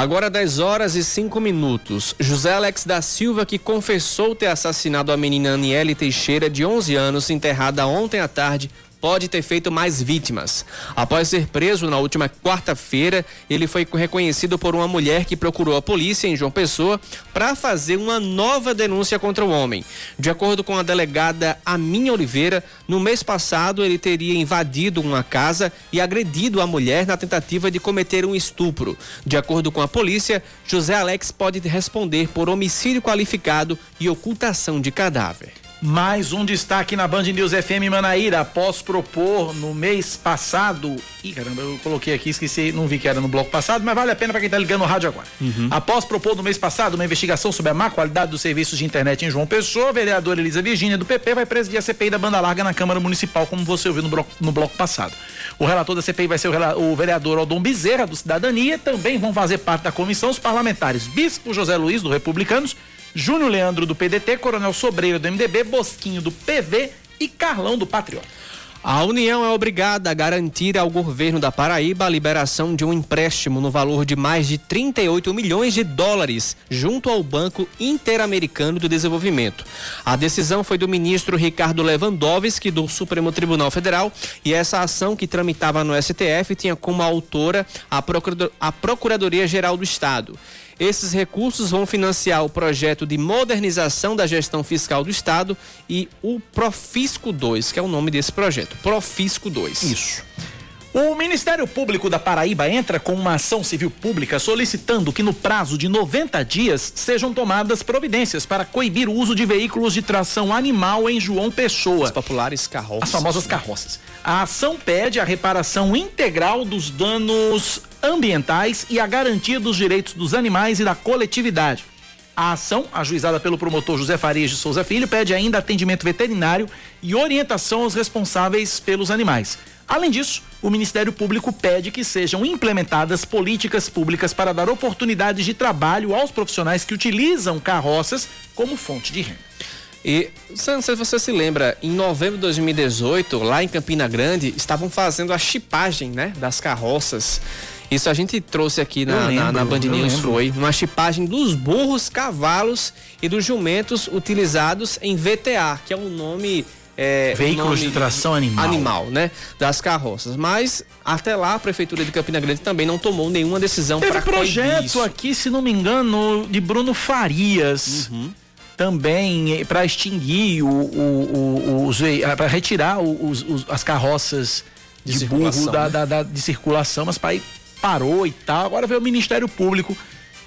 Agora 10 horas e 5 minutos. José Alex da Silva, que confessou ter assassinado a menina Aniele Teixeira, de 11 anos, enterrada ontem à tarde pode ter feito mais vítimas. Após ser preso na última quarta-feira, ele foi reconhecido por uma mulher que procurou a polícia em João Pessoa para fazer uma nova denúncia contra o homem. De acordo com a delegada Aminha Oliveira, no mês passado ele teria invadido uma casa e agredido a mulher na tentativa de cometer um estupro. De acordo com a polícia, José Alex pode responder por homicídio qualificado e ocultação de cadáver. Mais um destaque na Band News FM Manaíra, após propor no mês passado. Ih, caramba, eu coloquei aqui, esqueci, não vi que era no bloco passado, mas vale a pena para quem tá ligando o rádio agora. Uhum. Após propor no mês passado uma investigação sobre a má qualidade dos serviços de internet em João Pessoa, a vereadora Elisa Virgínia do PP vai presidir a CPI da banda larga na Câmara Municipal, como você ouviu no bloco, no bloco passado. O relator da CPI vai ser o, o vereador Aldon Bezerra, do Cidadania. Também vão fazer parte da comissão os parlamentares Bispo José Luiz, do Republicanos, Júnior Leandro do PDT, Coronel Sobreiro do MDB, Bosquinho do PV e Carlão do Patriota. A União é obrigada a garantir ao governo da Paraíba a liberação de um empréstimo no valor de mais de 38 milhões de dólares junto ao Banco Interamericano do Desenvolvimento. A decisão foi do ministro Ricardo Lewandowski do Supremo Tribunal Federal e essa ação que tramitava no STF tinha como autora a Procuradoria Geral do Estado. Esses recursos vão financiar o projeto de modernização da gestão fiscal do Estado e o Profisco 2, que é o nome desse projeto. Profisco 2. Isso. O Ministério Público da Paraíba entra com uma ação civil pública solicitando que no prazo de 90 dias sejam tomadas providências para coibir o uso de veículos de tração animal em João Pessoa. As populares carroças. As famosas carroças. A ação pede a reparação integral dos danos ambientais e a garantia dos direitos dos animais e da coletividade. A ação, ajuizada pelo promotor José Farias de Souza Filho, pede ainda atendimento veterinário e orientação aos responsáveis pelos animais. Além disso, o Ministério Público pede que sejam implementadas políticas públicas para dar oportunidades de trabalho aos profissionais que utilizam carroças como fonte de renda. E não sei se você se lembra, em novembro de 2018, lá em Campina Grande, estavam fazendo a chipagem né, das carroças. Isso a gente trouxe aqui na, lembro, na, na Band News, foi uma chipagem dos burros, cavalos e dos jumentos utilizados em VTA, que é o nome é, veículos de tração animal. Animal, né? Das carroças. Mas até lá a prefeitura de Campina Grande também não tomou nenhuma decisão para projeto isso. aqui, se não me engano, de Bruno Farias. Uhum. Também para extinguir o, o, o os para retirar os, os, as carroças de, de burro da, né? da, da, de circulação, mas para ir parou e tal. Agora veio o Ministério Público.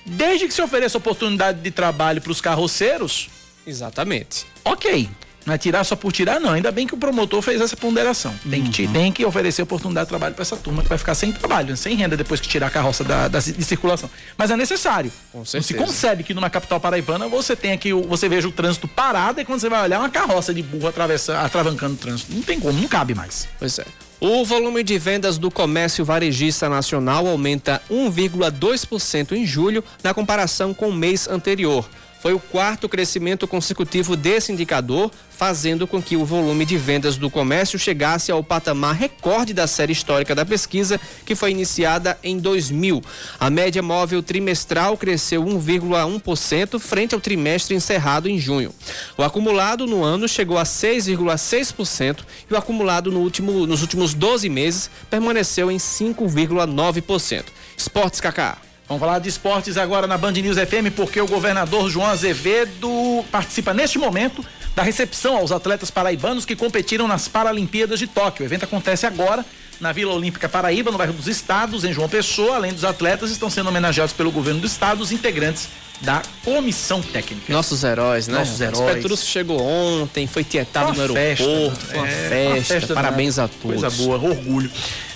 Desde que se ofereça oportunidade de trabalho para os carroceiros. Exatamente. Ok. Não é tirar só por tirar, não. Ainda bem que o promotor fez essa ponderação. Tem, uhum. que, tem que oferecer oportunidade de trabalho para essa turma que vai ficar sem trabalho, sem renda depois que tirar a carroça da, da de circulação. Mas é necessário. Não se concebe que numa capital paraibana você tenha que você veja o trânsito parado e quando você vai olhar uma carroça de burro atravessa, atravancando o trânsito. Não tem como, não cabe mais. Pois é. O volume de vendas do comércio varejista nacional aumenta 1,2% em julho na comparação com o mês anterior. Foi o quarto crescimento consecutivo desse indicador, fazendo com que o volume de vendas do comércio chegasse ao patamar recorde da série histórica da pesquisa, que foi iniciada em 2000. A média móvel trimestral cresceu 1,1% frente ao trimestre encerrado em junho. O acumulado no ano chegou a 6,6% e o acumulado no último, nos últimos 12 meses permaneceu em 5,9%. Esportes Kaká. Vamos falar de esportes agora na Band News FM, porque o governador João Azevedo participa neste momento da recepção aos atletas paraibanos que competiram nas Paralimpíadas de Tóquio. O evento acontece agora na Vila Olímpica Paraíba, no bairro dos Estados, em João Pessoa. Além dos atletas, estão sendo homenageados pelo governo do estado os integrantes da comissão técnica. Nossos heróis, né? Nossos heróis. O Petrus chegou ontem, foi tietado no aeroporto, festa, foi uma é, festa. Uma festa parabéns a todos. Coisa boa, orgulho.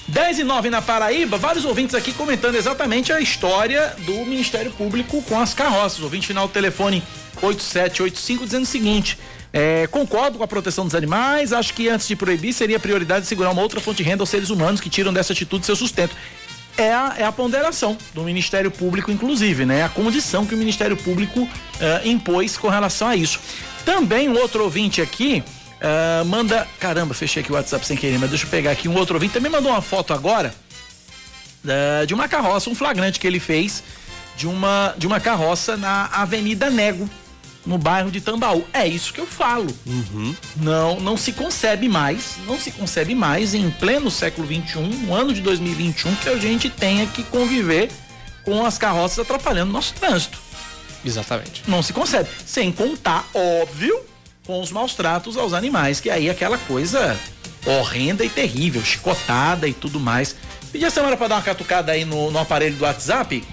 10 e 9 na Paraíba, vários ouvintes aqui comentando exatamente a história do Ministério Público com as carroças. O ouvinte final do telefone 8785 dizendo o seguinte. É, concordo com a proteção dos animais. Acho que antes de proibir, seria prioridade segurar uma outra fonte de renda aos seres humanos que tiram dessa atitude seu sustento. É a, é a ponderação do Ministério Público, inclusive, né? A condição que o Ministério Público uh, impôs com relação a isso. Também um outro ouvinte aqui Uh, manda. Caramba, fechei aqui o WhatsApp sem querer, mas deixa eu pegar aqui um outro ouvinte. Também mandou uma foto agora uh, de uma carroça, um flagrante que ele fez de uma, de uma carroça na Avenida Nego, no bairro de Tambaú. É isso que eu falo. Uhum. Não, não se concebe mais, não se concebe mais em pleno século XXI, no ano de 2021, que a gente tenha que conviver com as carroças atrapalhando nosso trânsito. Exatamente. Não se concebe. Sem contar, óbvio, com os maus tratos aos animais, que aí é aquela coisa horrenda e terrível, chicotada e tudo mais. Pedi a semana para dar uma catucada aí no, no aparelho do WhatsApp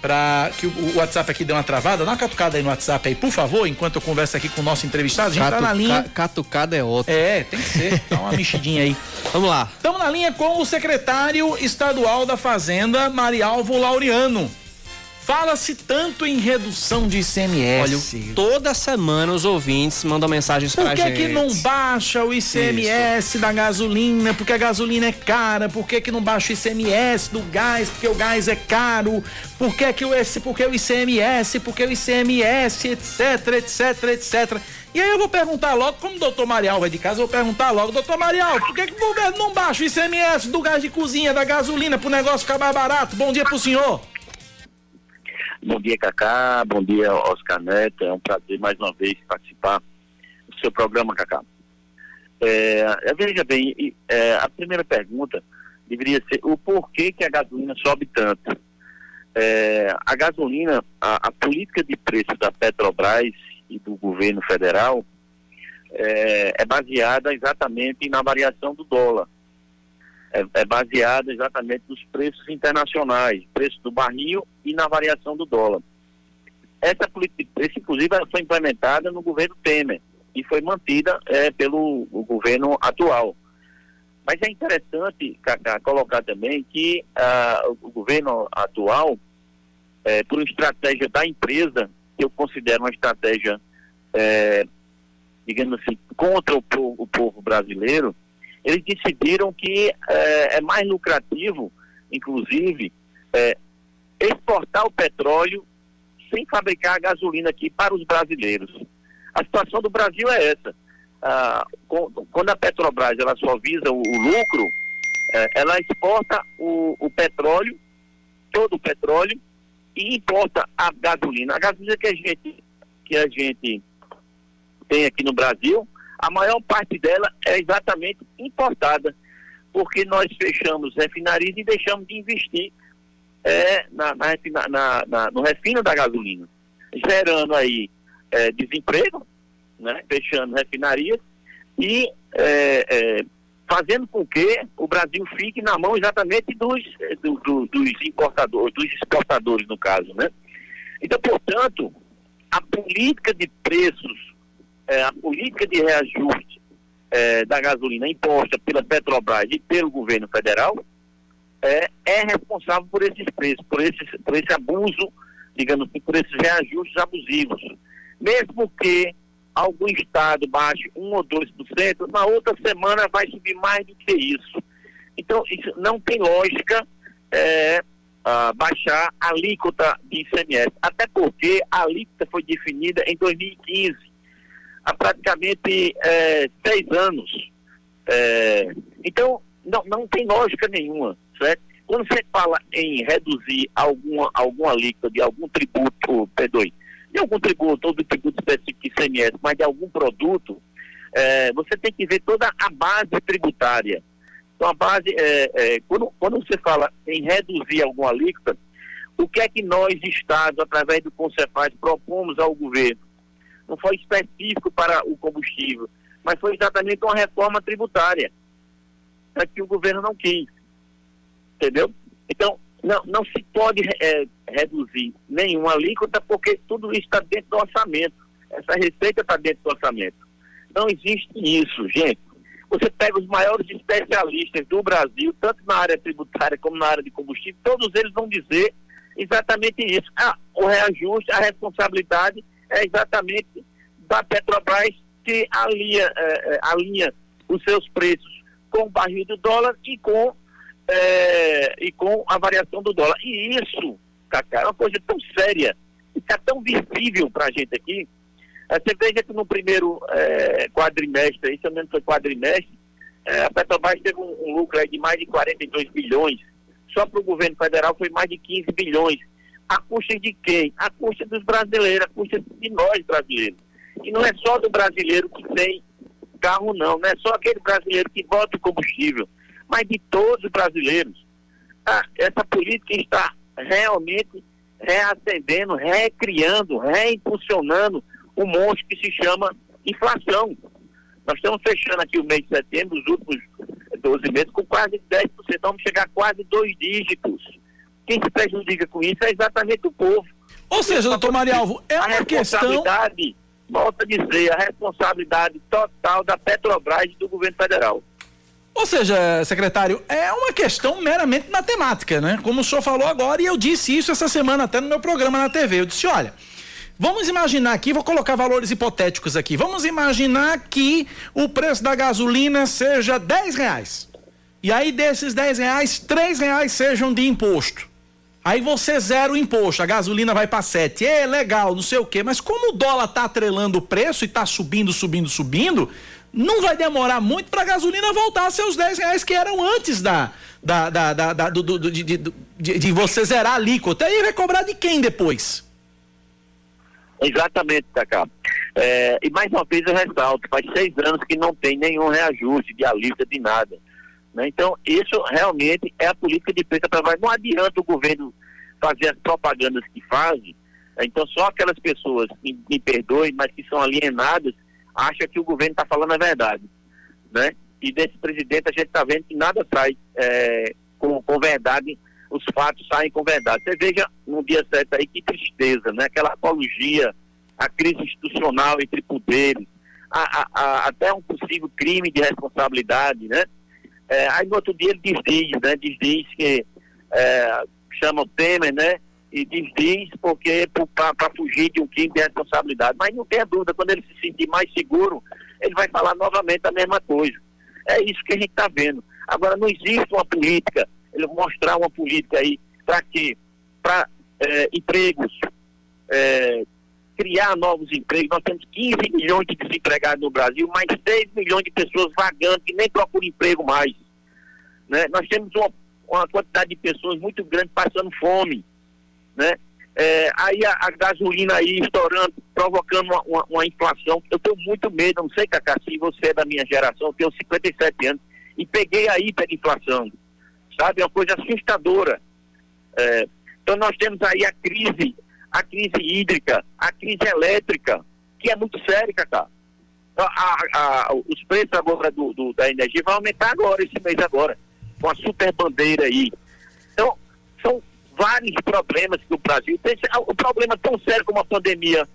para que o, WhatsApp aqui deu uma travada, dá uma catucada aí no WhatsApp aí, por favor, enquanto eu converso aqui com o nosso entrevistado. A gente tá na linha. Catucada é ótimo. É, tem que ser. Dá uma mexidinha aí. Vamos lá. Estamos na linha com o secretário estadual da Fazenda, Marialvo Laureano. Fala-se tanto em redução de ICMS. Olha, toda semana os ouvintes mandam mensagens Por pra que gente. que não baixa o ICMS da gasolina? Porque a gasolina é cara. Por que que não baixa o ICMS do gás? Porque o gás é caro. Por que que o, esse, porque o ICMS? Porque o ICMS, etc, etc, etc. E aí eu vou perguntar logo, como o doutor Marial vai de casa, eu vou perguntar logo, doutor Marial, por que, que o governo não baixa o ICMS do gás de cozinha, da gasolina, pro negócio ficar mais barato? Bom dia pro senhor. Bom dia, Cacá. Bom dia, Oscar Neto. É um prazer mais uma vez participar do seu programa, Cacá. É, é, veja bem, é, a primeira pergunta deveria ser o porquê que a gasolina sobe tanto. É, a gasolina, a, a política de preço da Petrobras e do governo federal é, é baseada exatamente na variação do dólar. É, é baseada exatamente nos preços internacionais, preço do barril e na variação do dólar. Essa política inclusive, ela foi implementada no governo Temer e foi mantida é, pelo governo atual. Mas é interessante, colocar também que ah, o governo atual, é, por uma estratégia da empresa, que eu considero uma estratégia, é, digamos assim, contra o povo, o povo brasileiro, eles decidiram que é, é mais lucrativo, inclusive, é, exportar o petróleo sem fabricar a gasolina aqui para os brasileiros. A situação do Brasil é essa. Ah, quando a Petrobras ela só visa o, o lucro, eh, ela exporta o, o, petróleo, todo o petróleo, e importa a gasolina. A gasolina que a gente, que a gente tem aqui no Brasil, a maior parte dela é exatamente importada, porque nós fechamos refinarias e deixamos de investir é, na, na, na, no refino da gasolina, gerando aí é, desemprego, né, fechando refinarias e é, é, fazendo com que o Brasil fique na mão exatamente dos, do, do, dos importadores, dos exportadores, no caso, né? Então, portanto, a política de preços, é, a política de reajuste é, da gasolina imposta pela Petrobras e pelo governo federal é, é responsável por esses preços, por, esses, por esse abuso, digamos assim, por esses reajustes abusivos. Mesmo que algum estado baixe 1 ou 2%, na outra semana vai subir mais do que isso. Então, isso não tem lógica é, baixar a alíquota de ICMS, até porque a alíquota foi definida em 2015, há praticamente é, seis anos. É, então, não, não tem lógica nenhuma, certo? Quando você fala em reduzir alguma, alguma alíquota de algum tributo, perdoe, de algum tributo, ou do tributo específico de ICMS, mas de algum produto, é, você tem que ver toda a base tributária. Então, a base, é, é, quando, quando você fala em reduzir alguma alíquota, o que é que nós, Estados, através do Concefaz, propomos ao governo? Não foi específico para o combustível, mas foi exatamente uma reforma tributária, é que o governo não quis. Entendeu? Então, não, não se pode é, reduzir nenhuma alíquota porque tudo isso está dentro do orçamento. Essa receita está dentro do orçamento. Não existe isso, gente. Você pega os maiores especialistas do Brasil, tanto na área tributária como na área de combustível, todos eles vão dizer exatamente isso. Ah, o reajuste, a responsabilidade é exatamente da Petrobras que alinha, é, é alinha os seus preços com o barril do dólar e com é, e com a variação do dólar. E isso, Cacá, é uma coisa tão séria, está tão visível para a gente aqui. É, você veja que no primeiro é, quadrimestre, isso mesmo foi quadrimestre, é, a Petrobras teve um, um lucro de mais de 42 bilhões. Só para o governo federal foi mais de 15 bilhões. A custa de quem? A custa dos brasileiros, a custa de nós brasileiros. E não é só do brasileiro que tem carro, não. Não é só aquele brasileiro que bota o combustível, mas de todos os brasileiros. Ah, essa política está realmente reacendendo, recriando, reimpulsionando o monstro que se chama inflação. Nós estamos fechando aqui o mês de setembro, os últimos 12 meses, com quase 10%. Vamos chegar a quase dois dígitos. Quem se prejudica com isso é exatamente o povo. Ou seja, doutor Marialvo, é uma questão. Volto a dizer, a responsabilidade total da Petrobras e do governo federal. Ou seja, secretário, é uma questão meramente matemática, né? Como o senhor falou agora, e eu disse isso essa semana até no meu programa na TV. Eu disse: olha, Vamos imaginar aqui, vou colocar valores hipotéticos aqui. Vamos imaginar que o preço da gasolina seja 10 reais. E aí desses 10 reais, 3 reais sejam de imposto. Aí você zera o imposto, a gasolina vai para 7. É legal, não sei o quê. Mas como o dólar tá atrelando o preço e tá subindo, subindo, subindo, não vai demorar muito para a gasolina voltar a seus 10 reais que eram antes da, da, da, da, da do, do, de, de, de, você zerar a alíquota. Aí vai cobrar de quem depois? Exatamente, Cacá. É, e mais uma vez eu ressalto, faz seis anos que não tem nenhum reajuste de alívio de nada. Né? Então, isso realmente é a política de preço para Não adianta o governo fazer as propagandas que fazem. Né? Então, só aquelas pessoas, me, me perdoem, mas que são alienadas, acham que o governo está falando a verdade. Né? E desse presidente a gente está vendo que nada sai é, com, com verdade os fatos saem com verdade. Você veja no dia certo aí que tristeza, né? Aquela apologia, a crise institucional entre poderes, a, a, a, até um possível crime de responsabilidade, né? É, aí no outro dia ele desdiz, né? Desdiz que é, chama o Temer, né? E desdiz porque para fugir de um crime de responsabilidade. Mas não tenha dúvida, quando ele se sentir mais seguro, ele vai falar novamente a mesma coisa. É isso que a gente está vendo. Agora, não existe uma política ele mostrar uma política aí para quê? Para é, empregos, é, criar novos empregos. Nós temos 15 milhões de desempregados no Brasil, mais 6 milhões de pessoas vagando que nem procuram emprego mais. Né? Nós temos uma, uma quantidade de pessoas muito grande passando fome. Né? É, aí a, a, gasolina aí estourando, provocando uma, uma, uma, inflação. Eu tenho muito medo, não sei, Cacá, se você é da minha geração, eu tenho 57 anos, e peguei a hiperinflação sabe? É uma coisa assustadora. É, então nós temos aí a crise, a crise hídrica, a crise elétrica, que é muito séria, Cacá. A, os preços agora do, do, da energia vão aumentar agora, esse mês agora, com a super bandeira aí. Então, são vários problemas que o Brasil tem. O problema tão sério como a pandemia,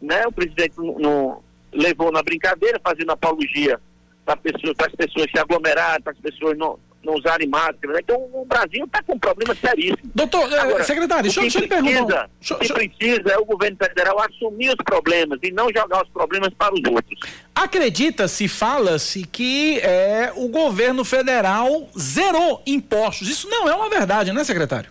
né? O presidente não, levou na brincadeira, fazendo apologia para pessoa, as pessoas se aglomerarem, para as pessoas não, não usarem máscara. Né? Então o Brasil está com um problema seríssimo. Doutor, eh, Agora, secretário, deixa, deixa eu lhe perguntar. O que precisa é o governo federal assumir os problemas e não jogar os problemas para os outros. Acredita-se, fala-se que é, o governo federal zerou impostos. Isso não é uma verdade, né, secretário?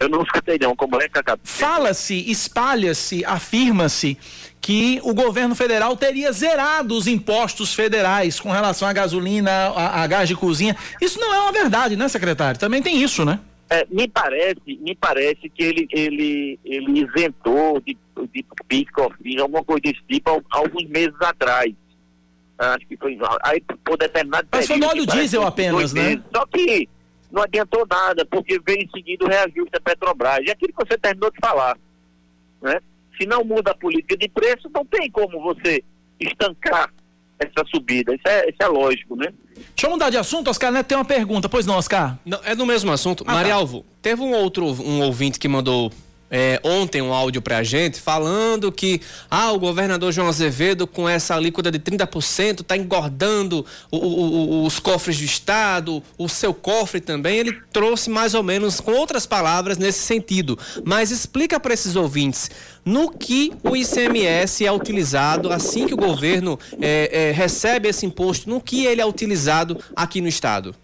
Eu não escutei não, como é que acabou? Fala-se, espalha-se, afirma-se que o governo federal teria zerado os impostos federais com relação à gasolina, a, a gás de cozinha. Isso não é uma verdade, né, secretário? Também tem isso, né? É, me parece, me parece que ele, ele, ele isentou de, de PIS, alguma coisa desse tipo, alguns meses atrás. Acho que foi aí por determinado Mas foi no óleo diesel apenas, né? Meses. Só que não adiantou nada, porque veio em seguida o reajuste da Petrobras. E aquilo que você terminou de falar, né? Se não muda a política de preço, não tem como você estancar essa subida. Isso é, isso é lógico, né? Deixa eu mudar de assunto, Oscar Neto tem uma pergunta. Pois não, Oscar? Não, é no mesmo assunto. Ah, Marialvo, tá. teve um outro um ouvinte que mandou é, ontem um áudio para a gente falando que ah, o governador João Azevedo, com essa alíquota de 30%, está engordando o, o, os cofres do Estado, o seu cofre também. Ele trouxe mais ou menos com outras palavras nesse sentido. Mas explica para esses ouvintes no que o ICMS é utilizado assim que o governo é, é, recebe esse imposto, no que ele é utilizado aqui no Estado.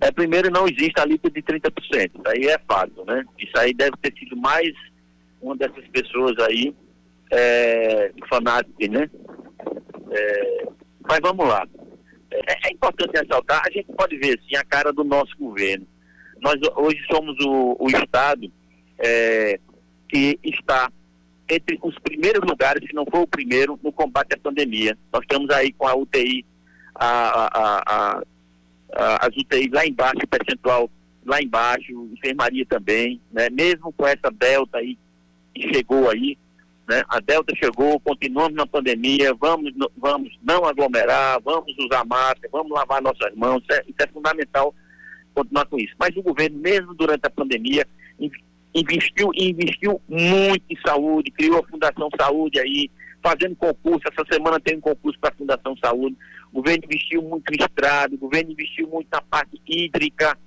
É, primeiro, não existe a alíquota de 30%. Isso aí é fato, né? Isso aí deve ter sido mais uma dessas pessoas aí, é, fanáticas, né? É, mas vamos lá. É, é, importante ressaltar, a gente pode ver, assim, a cara do nosso governo. Nós hoje somos o, o estado é, que está entre os primeiros lugares, se não for o primeiro, no combate à pandemia. Nós estamos aí com a UTI, a, a, a, as UTIs lá embaixo, o percentual lá embaixo, enfermaria também, né? Mesmo com essa delta aí que chegou aí, né? A delta chegou, continuamos na pandemia, vamos, vamos não aglomerar, vamos usar máscara, vamos lavar nossas mãos, isso é, isso é fundamental continuar com isso. Mas o governo, mesmo durante a pandemia, investiu investiu muito em saúde, criou a Fundação Saúde aí, fazendo concurso. Essa semana tem um concurso para a Fundação Saúde. O governo investiu muito em estrada, o governo investiu muito na parte hídrica,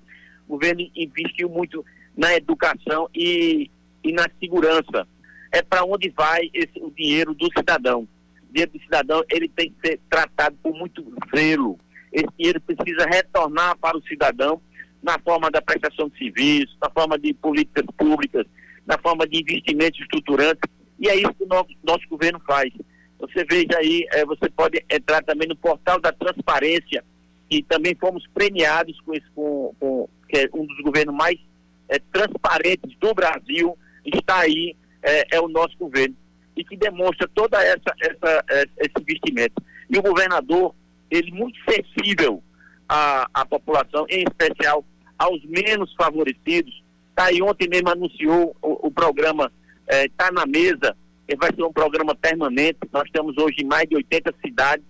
o governo investiu muito na educação e, e na segurança. É para onde vai esse, o dinheiro do cidadão. O dinheiro do cidadão ele tem que ser tratado com muito zelo. Esse dinheiro precisa retornar para o cidadão na forma da prestação de serviços, na forma de políticas públicas, na forma de investimentos estruturantes, e é isso que o nosso, nosso governo faz. Você veja aí, é, você pode entrar também no portal da transparência, e também fomos premiados com esse, com, com que é um dos governos mais é, transparentes do Brasil, está aí, é, é, o nosso governo, e que demonstra toda essa, essa esse investimento. E o governador, ele muito sensível à, à população, em especial aos menos favorecidos. Tá aí ontem mesmo anunciou o, o programa Está na Mesa, vai ser um programa permanente. Nós temos hoje mais de 80 cidades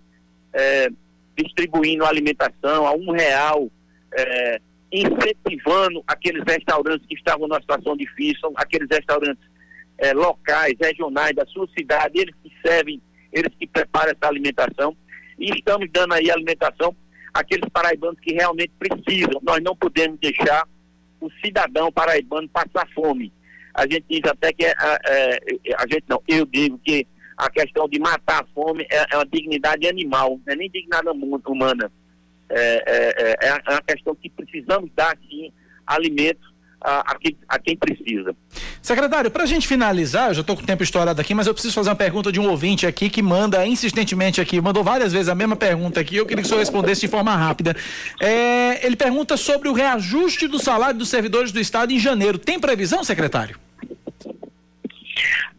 é, distribuindo alimentação a um real, é, incentivando aqueles restaurantes que estavam numa situação difícil, aqueles restaurantes é, locais, regionais da sua cidade, eles que servem, eles que preparam essa alimentação. E estamos dando aí alimentação àqueles paraibanos que realmente precisam. Nós não podemos deixar o cidadão paraibano passar fome. A gente diz até que é, é, a gente não, eu digo que a questão de matar a fome é, é uma dignidade animal, não é nem dignidade humana. É, é, é, é uma questão que precisamos dar sim alimento a, a, quem, a quem precisa. Secretário, para a gente finalizar, eu já estou com o tempo estourado aqui, mas eu preciso fazer uma pergunta de um ouvinte aqui que manda insistentemente aqui, mandou várias vezes a mesma pergunta aqui, eu queria que o senhor respondesse de forma rápida. É, ele pergunta sobre o reajuste do salário dos servidores do Estado em janeiro. Tem previsão, secretário?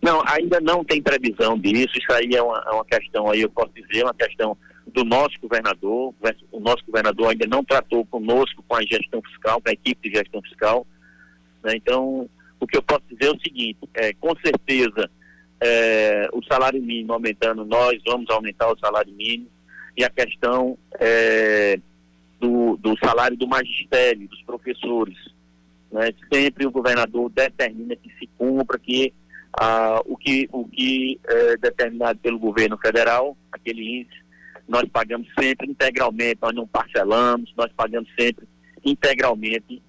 Não, ainda não tem previsão disso, isso aí é uma, é uma questão aí, eu posso dizer, uma questão do nosso governador, o nosso governador ainda não tratou conosco com a gestão fiscal, com a equipe de gestão fiscal, né? Então, o que eu posso dizer é o seguinte, é, com certeza é, o salário mínimo aumentando, nós vamos aumentar o salário mínimo e a questão é, do, do salário do magistério, dos professores. Né? Sempre o governador determina que se cumpra, que ah, o que, o que é determinado pelo governo federal, aquele índice, nós pagamos sempre integralmente, nós não parcelamos, nós pagamos sempre integralmente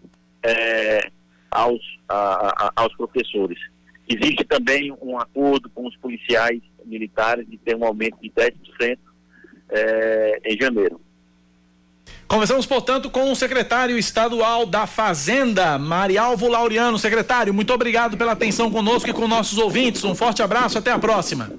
é, aos, a, a, aos professores. Existe também um acordo com os policiais militares de ter um aumento de 10% é, em janeiro. Conversamos, portanto, com o secretário estadual da Fazenda, Marialvo Laureano. Secretário, muito obrigado pela atenção conosco e com nossos ouvintes. Um forte abraço, até a próxima.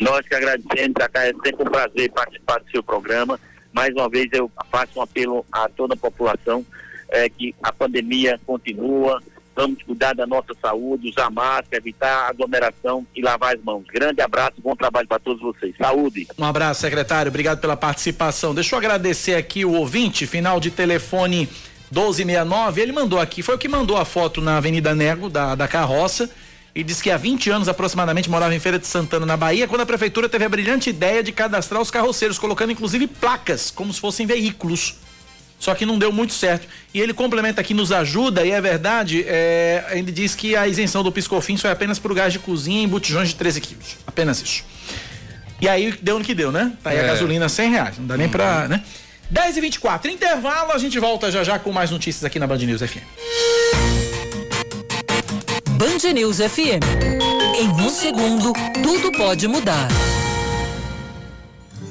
Nós que agradecemos, Cacá, é sempre um prazer participar do seu programa. Mais uma vez eu faço um apelo a toda a população é, que a pandemia continua, vamos cuidar da nossa saúde, usar máscara, evitar aglomeração e lavar as mãos. Grande abraço, bom trabalho para todos vocês. Saúde. Um abraço, secretário. Obrigado pela participação. Deixa eu agradecer aqui o ouvinte, final de telefone 1269. Ele mandou aqui, foi o que mandou a foto na Avenida Nego, da, da carroça. E disse que há 20 anos aproximadamente morava em Feira de Santana, na Bahia, quando a prefeitura teve a brilhante ideia de cadastrar os carroceiros, colocando inclusive placas, como se fossem veículos só que não deu muito certo. E ele complementa aqui, nos ajuda, e é verdade, é, ele diz que a isenção do piscofins foi apenas para o gás de cozinha em botijões de 13 quilos. Apenas isso. E aí deu no que deu, né? Tá aí é. a gasolina 100 reais, não dá nem para, uhum. né? 10 e 24 intervalo, a gente volta já já com mais notícias aqui na Band News FM. Band News FM. Em um segundo, tudo pode mudar.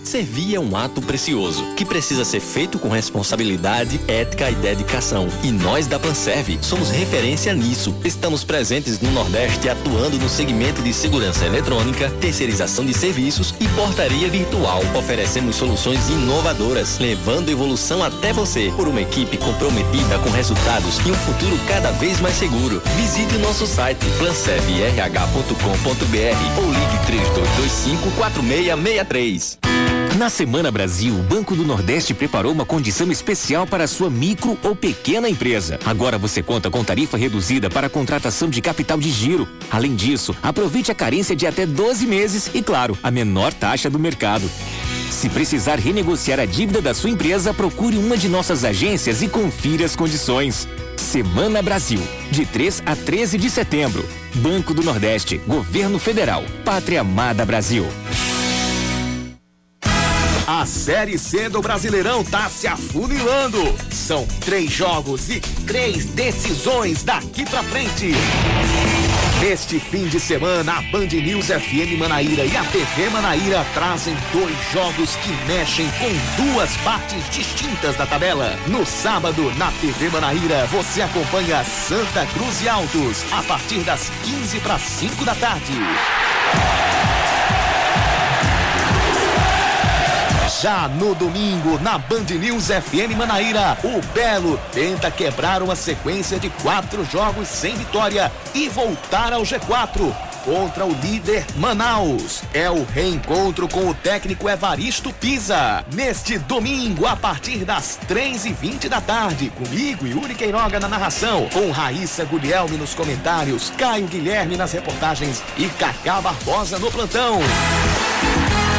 Servir é um ato precioso, que precisa ser feito com responsabilidade, ética e dedicação. E nós da Panserve somos referência nisso. Estamos presentes no Nordeste atuando no segmento de segurança eletrônica, terceirização de serviços e portaria virtual. Oferecemos soluções inovadoras, levando evolução até você, por uma equipe comprometida com resultados e um futuro cada vez mais seguro. Visite o nosso site planservrh.com.br ou ligue 3225 4663. Na Semana Brasil, o Banco do Nordeste preparou uma condição especial para sua micro ou pequena empresa. Agora você conta com tarifa reduzida para a contratação de capital de giro. Além disso, aproveite a carência de até 12 meses e, claro, a menor taxa do mercado. Se precisar renegociar a dívida da sua empresa, procure uma de nossas agências e confira as condições. Semana Brasil, de 3 a 13 de setembro. Banco do Nordeste, Governo Federal, Pátria Amada Brasil. A Série C do Brasileirão tá se afunilando. São três jogos e três decisões daqui pra frente. Neste fim de semana, a Band News FM Manaíra e a TV Manaíra trazem dois jogos que mexem com duas partes distintas da tabela. No sábado, na TV Manaíra, você acompanha Santa Cruz e Altos, a partir das 15 para 5 da tarde. Já no domingo, na Band News FM Manaíra, o Belo tenta quebrar uma sequência de quatro jogos sem vitória e voltar ao G4 contra o líder Manaus. É o reencontro com o técnico Evaristo Pisa. Neste domingo, a partir das três e vinte da tarde, comigo, Yuri Queiroga na narração, com Raíssa Guglielmi nos comentários, Caio Guilherme nas reportagens e Cacá Barbosa no plantão.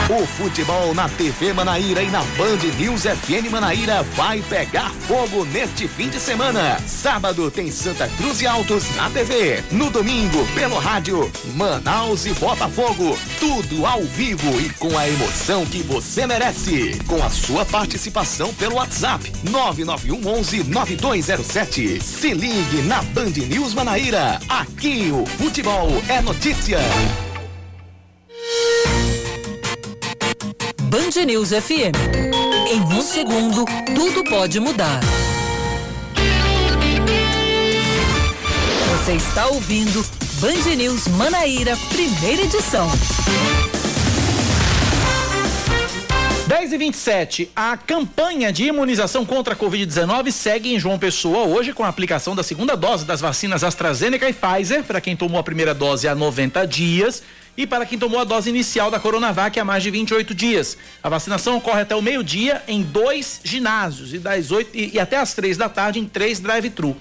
O futebol na TV Manaíra e na Band News FM Manaíra vai pegar fogo neste fim de semana. Sábado tem Santa Cruz e Altos na TV. No domingo, pelo rádio, Manaus e Botafogo. Tudo ao vivo e com a emoção que você merece. Com a sua participação pelo WhatsApp 991 11 9207. Se ligue na Band News Manaíra. Aqui o futebol é notícia. Band News FM. Em um segundo, tudo pode mudar. Você está ouvindo Band News Manaíra, primeira edição. 10 e 27 a campanha de imunização contra a Covid-19 segue em João Pessoa hoje com a aplicação da segunda dose das vacinas AstraZeneca e Pfizer para quem tomou a primeira dose há 90 dias e para quem tomou a dose inicial da Coronavac há mais de 28 dias. A vacinação ocorre até o meio-dia em dois ginásios e das 8 e, e até às três da tarde em três drive-thru.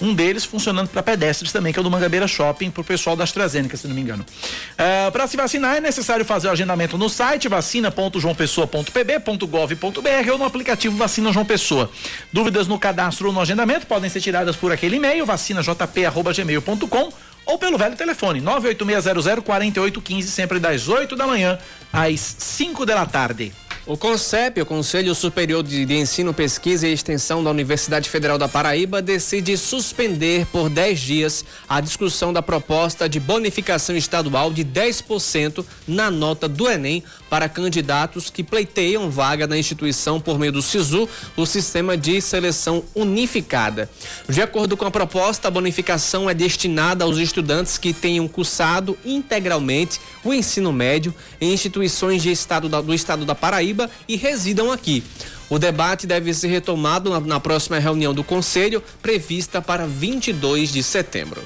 Um deles funcionando para pedestres também, que é o do Mangabeira Shopping, para o pessoal da AstraZeneca, se não me engano. Uh, para se vacinar é necessário fazer o agendamento no site vacina.joaopessoa.pb.gov.br ou no aplicativo Vacina João Pessoa. Dúvidas no cadastro ou no agendamento podem ser tiradas por aquele e-mail vacinajp@gmail.com ou pelo velho telefone 986004815, sempre das 8 da manhã às 5 da tarde. O CONCEP, o Conselho Superior de, Ensino, Pesquisa e Extensão da Universidade Federal da Paraíba, decide suspender por 10 dias a discussão da proposta de bonificação estadual de 10% na nota do Enem para candidatos que pleiteiam vaga na instituição por meio do SISU, o Sistema de Seleção Unificada. De acordo com a proposta, a bonificação é destinada aos estudantes que tenham cursado integralmente o ensino médio em instituições de estado da, do estado da Paraíba e residam aqui. O debate deve ser retomado na, na próxima reunião do Conselho, prevista para 22 de setembro.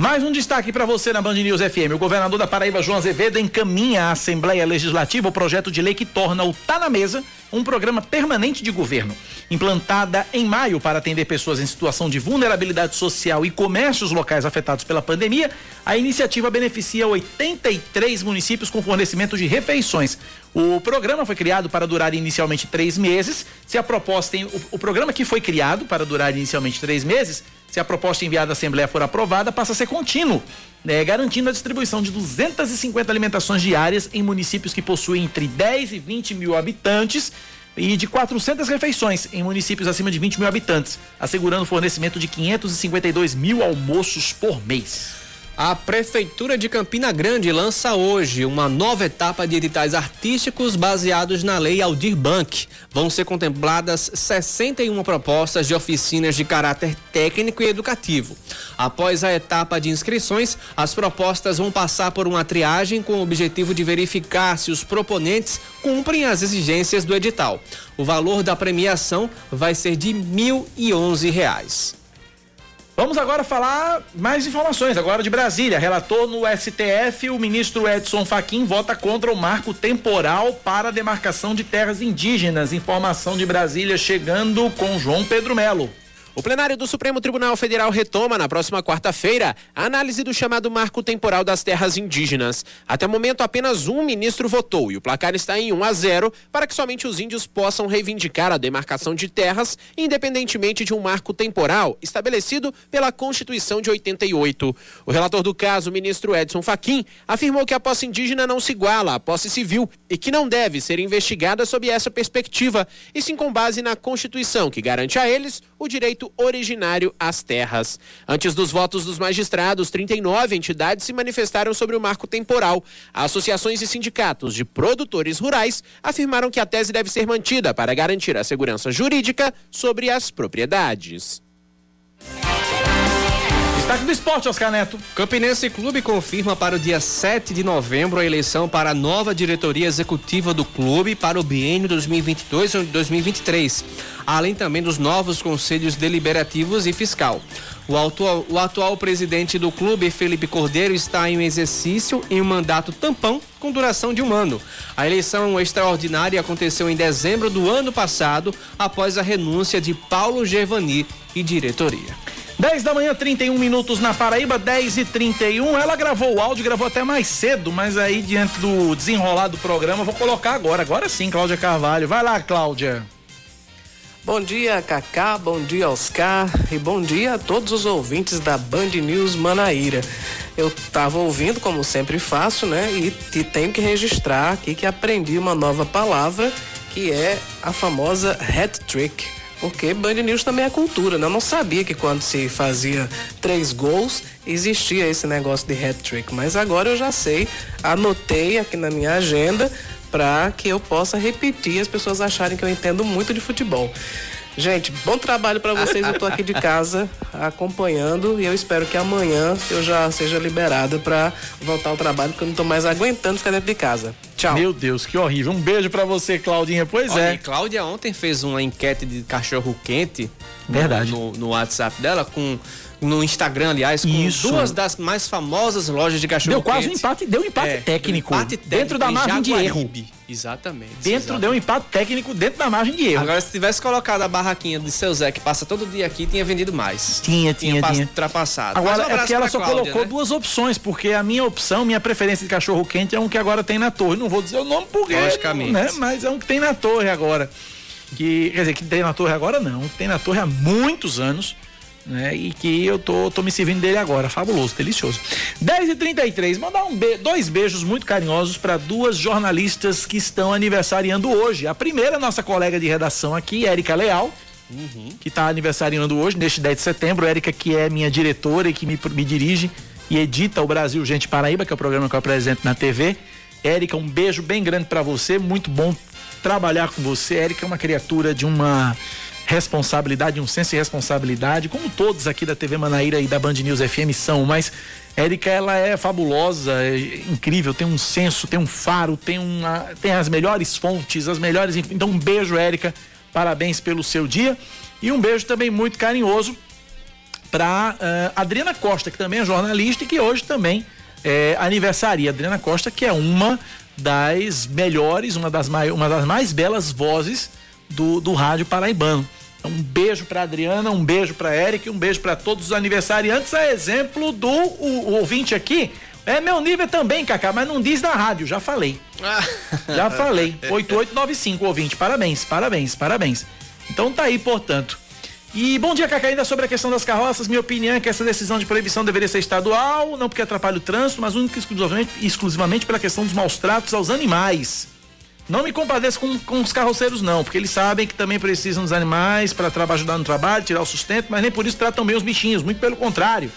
Mais um destaque para você na Band News FM. O governador da Paraíba, João Azevedo, encaminha à Assembleia Legislativa o projeto de lei que torna o Tá na Mesa um programa permanente de governo. Implantada em maio para atender pessoas em situação de vulnerabilidade social e comércios locais afetados pela pandemia, a iniciativa beneficia 83 municípios com fornecimento de refeições. O programa foi criado para durar inicialmente três meses. Se a proposta, em, o, o programa que foi criado para durar inicialmente três meses se a proposta enviada à Assembleia for aprovada, passa a ser contínuo, né, garantindo a distribuição de 250 alimentações diárias em municípios que possuem entre 10 e 20 mil habitantes e de 400 refeições em municípios acima de 20 mil habitantes, assegurando o fornecimento de 552 mil almoços por mês. A Prefeitura de Campina Grande lança hoje uma nova etapa de editais artísticos baseados na Lei Aldir Blanc. Vão ser contempladas 61 propostas de oficinas de caráter técnico e educativo. Após a etapa de inscrições, as propostas vão passar por uma triagem com o objetivo de verificar se os proponentes cumprem as exigências do edital. O valor da premiação vai ser de R$ 1.011. Vamos agora falar mais informações, agora de Brasília. Relator no STF, o ministro Edson Fachin vota contra o marco temporal para a demarcação de terras indígenas. Informação de Brasília chegando com João Pedro Melo. O plenário do Supremo Tribunal Federal retoma na próxima quarta-feira a análise do chamado marco temporal das terras indígenas. Até o momento, apenas um ministro votou e o placar está em 1 a 0 para que somente os índios possam reivindicar a demarcação de terras, independentemente de um marco temporal estabelecido pela Constituição de 88. O relator do caso, o ministro Edson Fachin, afirmou que a posse indígena não se iguala à posse civil e que não deve ser investigada sob essa perspectiva, e sim com base na Constituição, que garante a eles o direito originário às terras. Antes dos votos dos magistrados, 39 entidades se manifestaram sobre o marco temporal. Associações e sindicatos de produtores rurais afirmaram que a tese deve ser mantida para garantir a segurança jurídica sobre as propriedades. Destaque do esporte, Oscar Neto. Campinense Clube confirma para o dia 7 de novembro a eleição para a nova diretoria executiva do clube para o biênio 2022-2023, além também dos novos conselhos deliberativos e fiscal. O atual, o atual presidente do clube, Felipe Cordeiro, está em um exercício em um mandato tampão com duração de um ano. A eleição extraordinária aconteceu em dezembro do ano passado, após a renúncia de Paulo Gervani e diretoria. 10 da manhã, 31 minutos na Paraíba, 10 e 31 Ela gravou o áudio, gravou até mais cedo, mas aí, diante do desenrolar do programa, vou colocar agora. Agora sim, Cláudia Carvalho. Vai lá, Cláudia. Bom dia, Cacá, bom dia, Oscar, e bom dia a todos os ouvintes da Band News Manaíra. Eu tava ouvindo, como sempre faço, né? E, e tenho que registrar aqui que aprendi uma nova palavra, que é a famosa hat trick porque Band News também é cultura, né? Eu não sabia que quando se fazia três gols existia esse negócio de hat-trick, mas agora eu já sei, anotei aqui na minha agenda para que eu possa repetir as pessoas acharem que eu entendo muito de futebol. Gente, bom trabalho para vocês. Eu tô aqui de casa acompanhando e eu espero que amanhã eu já seja liberada para voltar ao trabalho, porque eu não tô mais aguentando ficar dentro de casa. Tchau. Meu Deus, que horrível. Um beijo para você, Claudinha. Pois Olha, é. E Cláudia ontem fez uma enquete de cachorro quente. Verdade. No, no WhatsApp dela com no Instagram, aliás, com Isso. duas das mais famosas lojas de cachorro Deu quase um empate, deu um empate É, técnico. empate técnico dentro da em margem de erro. Exatamente. Dentro exatamente. deu um empate técnico dentro da margem de erro. Agora, se tivesse colocado a barraquinha de seu Zé, que passa todo dia aqui, tinha vendido mais. Tinha, tinha, tinha. ultrapassado. Agora um é porque abraço ela só Cláudia, colocou né? duas opções, porque a minha opção, minha preferência de cachorro quente é um que agora tem na torre. Não vou dizer o nome porque, Logicamente. né? Mas é um que tem na torre agora. Que, quer dizer, que tem na torre agora não, que tem na torre há muitos anos. Né, e que eu tô, tô me servindo dele agora. Fabuloso, delicioso. 10h33, mandar um be dois beijos muito carinhosos para duas jornalistas que estão aniversariando hoje. A primeira, nossa colega de redação aqui, Érica Leal, que está aniversariando hoje, neste 10 de setembro. Érica, que é minha diretora e que me, me dirige e edita o Brasil Gente Paraíba, que é o programa que eu apresento na TV. Érica, um beijo bem grande para você, muito bom trabalhar com você. Érica é uma criatura de uma responsabilidade, um senso de responsabilidade, como todos aqui da TV Manaíra e da Band News FM são, mas Érica, ela é fabulosa, é incrível, tem um senso, tem um faro, tem, uma, tem as melhores fontes, as melhores. Então, um beijo, Érica, parabéns pelo seu dia. E um beijo também muito carinhoso para Adriana Costa, que também é jornalista e que hoje também é aniversaria. Adriana Costa, que é uma das melhores, uma das, mai, uma das mais belas vozes do, do rádio paraibano. Então, um beijo para Adriana, um beijo para Eric, um beijo para todos os aniversariantes. A exemplo do o, o ouvinte aqui. É meu nível também, Cacá, mas não diz na rádio, já falei. Já falei. 8895, ouvinte. Parabéns, parabéns, parabéns. Então tá aí, portanto. E bom dia, Cacá. Ainda sobre a questão das carroças, minha opinião é que essa decisão de proibição deveria ser estadual, não porque atrapalha o trânsito, mas única e exclusivamente, exclusivamente pela questão dos maus tratos aos animais. Não me compadeço com, com os carroceiros, não, porque eles sabem que também precisam dos animais para ajudar no trabalho, tirar o sustento, mas nem por isso tratam bem os bichinhos, muito pelo contrário.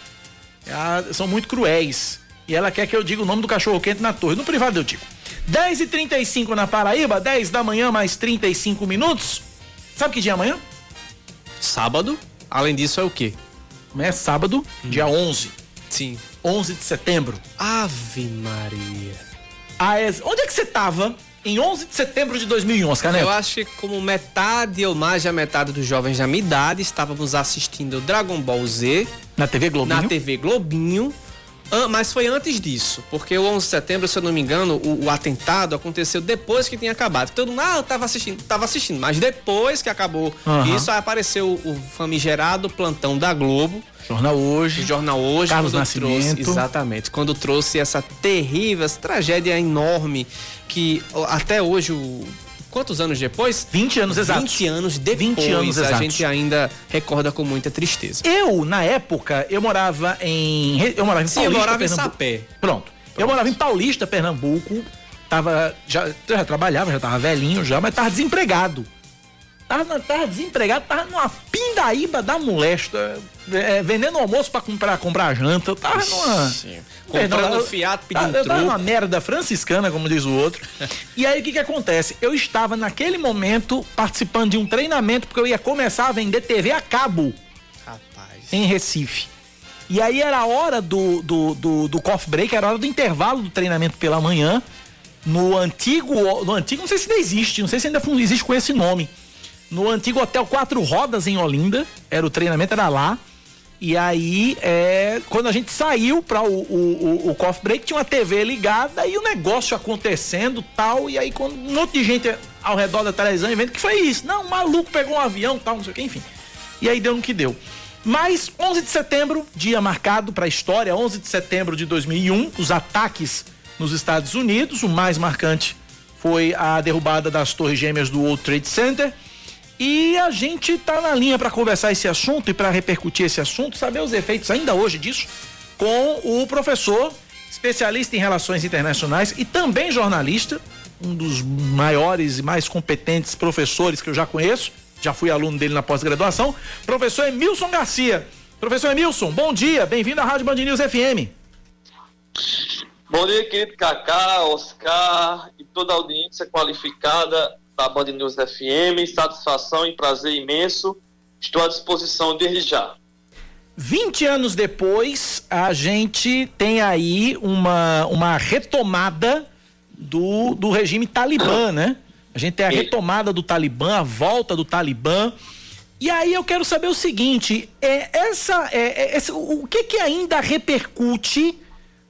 Ah, são muito cruéis. E ela quer que eu diga o nome do cachorro quente na torre. No privado eu digo. 10 e 35 na Paraíba, 10 da manhã, mais 35 minutos. Sabe que dia é amanhã? Sábado. Além disso, é o quê? É sábado, dia 11. Sim. 11 de setembro. Ave Maria. Ah, é- Onde é que você tava em 11 de setembro de 2001, Oscar Neto? Eu acho que como metade ou mais da metade dos jovens da minha idade estávamos assistindo Dragon Ball Z Na TV Globinho? na TV Globinho. Mas foi antes disso, porque o 11 de setembro, se eu não me engano, o, o atentado aconteceu depois que tinha acabado. Todo mundo, ah, eu tava assistindo, tava assistindo, mas depois que acabou Aham. isso, aí apareceu o famigerado plantão da Globo. Jornal Hoje. Jornal Hoje. Carlos Nascimento. Trouxe, exatamente. Quando trouxe essa terrível, essa tragédia enorme que até hoje, o, quantos anos depois? 20 anos exatos. 20 anos depois, 20 anos a exatos. gente ainda recorda com muita tristeza. Eu, na época, eu morava em. Eu morava em Sim, eu Paulista, morava em Pernambuco. Sapé. Pronto. Eu morava em Paulista, Pernambuco. Tava. Já, eu já trabalhava, já tava velhinho já, mas tava desempregado. Tava, tava desempregado, tava numa pindaíba da molesta, é, vendendo almoço pra comprar, comprar janta. Eu tava numa. Comprando eu- fiato, pedindo eu tava numa merda franciscana, como diz o outro. e aí o que que acontece? Eu estava naquele momento participando de um treinamento porque eu ia começar a vender TV a cabo em Recife. E aí era a hora do, do, do, do coffee break, era a hora do intervalo do treinamento pela manhã. No antigo, no antigo, não sei se ainda existe, não sei se ainda existe com esse nome. No antigo Hotel Quatro Rodas em Olinda, era o treinamento, era lá. E aí, é, quando a gente saiu para o, o, o, o coffee break, tinha uma TV ligada e o negócio acontecendo tal. E aí, quando um monte de gente ao redor da televisão e vendo que foi isso. Não, um maluco pegou um avião tal, não sei o que, enfim. E aí deu no que deu. Mas 11 de setembro, dia marcado para a história, 11 de setembro de 2001, os ataques nos Estados Unidos, o mais marcante foi a derrubada das torres gêmeas do World Trade Center. E a gente tá na linha para conversar esse assunto e para repercutir esse assunto, saber os efeitos ainda hoje disso, com o professor, especialista em relações internacionais e também jornalista, um dos maiores e mais competentes professores que eu já conheço, já fui aluno dele na pós-graduação, professor Emilson Garcia. Professor Emilson, bom dia, bem-vindo à Rádio Band News FM. Bom dia, querido Cacá, Oscar e toda a audiência qualificada da Band News FM. Satisfação e prazer imenso. Estou à disposição desde já. 20 anos depois, a gente tem aí uma, uma retomada do, do regime talibã, né? A gente tem a retomada do talibã, a volta do talibã. E aí eu quero saber o seguinte: é, essa, é, é, o que, que ainda repercute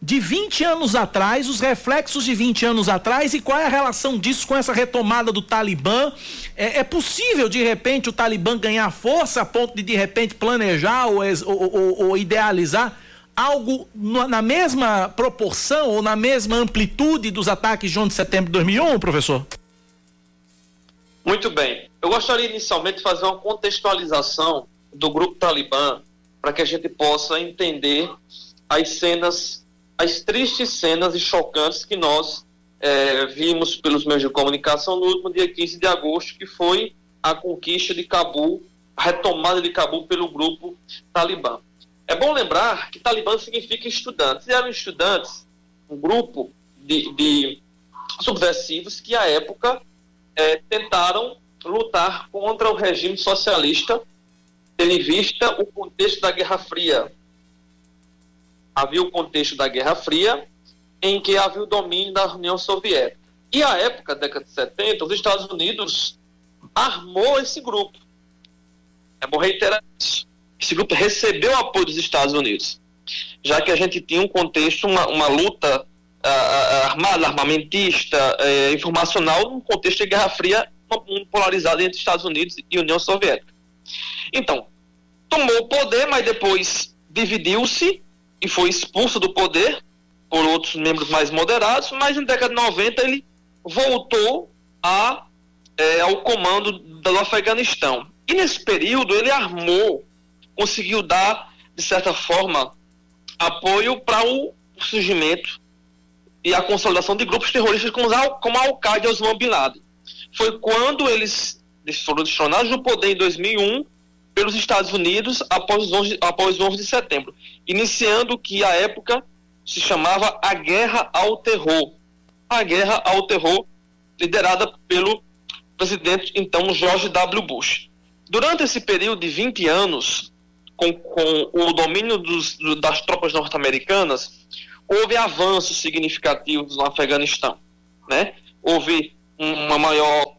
de 20 anos atrás, os reflexos de 20 anos atrás e qual é a relação disso com essa retomada do Talibã? É, é possível, de repente, o Talibã ganhar força a ponto de, de repente, planejar ou, ou- ou- ou idealizar algo na mesma proporção ou na mesma amplitude dos ataques de 11 de setembro de 2001, professor? Muito bem. Eu gostaria inicialmente de fazer uma contextualização do grupo Talibã para que a gente possa entender as cenas, as tristes cenas e chocantes que nós eh, vimos pelos meios de comunicação no último dia 15 de agosto, que foi a conquista de Cabul, a retomada de Cabul pelo grupo Talibã. É bom lembrar que Talibã significa estudantes. E eram estudantes, um grupo de, de subversivos que, à época, eh, tentaram lutar contra o regime socialista, tendo em vista o contexto da Guerra Fria. Havia o contexto da Guerra Fria, em que havia o domínio da União Soviética. E à época, década de 70, os Estados Unidos armou esse grupo. É bom reiterar isso. Esse grupo recebeu apoio dos Estados Unidos, já que a gente tinha um contexto, uma, uma luta ah, armada, armamentista, eh, informacional, num contexto de Guerra Fria um polarizado entre Estados Unidos e União Soviética. Então, tomou o poder, mas depois dividiu-se e foi expulso do poder por outros membros mais moderados, mas na década de 90 ele voltou a, eh, ao comando do Afeganistão. E nesse período ele armou, conseguiu dar, de certa forma, apoio para o surgimento e a consolidação de grupos terroristas como, a Al-Qaeda e Osama Bin Laden. Foi quando eles foram destronados do poder em 2001 pelos Estados Unidos após os 11, após 11 de setembro, iniciando o que à época se chamava a Guerra ao Terror. A Guerra ao Terror, liderada pelo presidente então George W. Bush. Durante esse período de 20 anos, com, com o domínio dos, das tropas norte-americanas, houve avanços significativos no Afeganistão. Né? Houve uma maior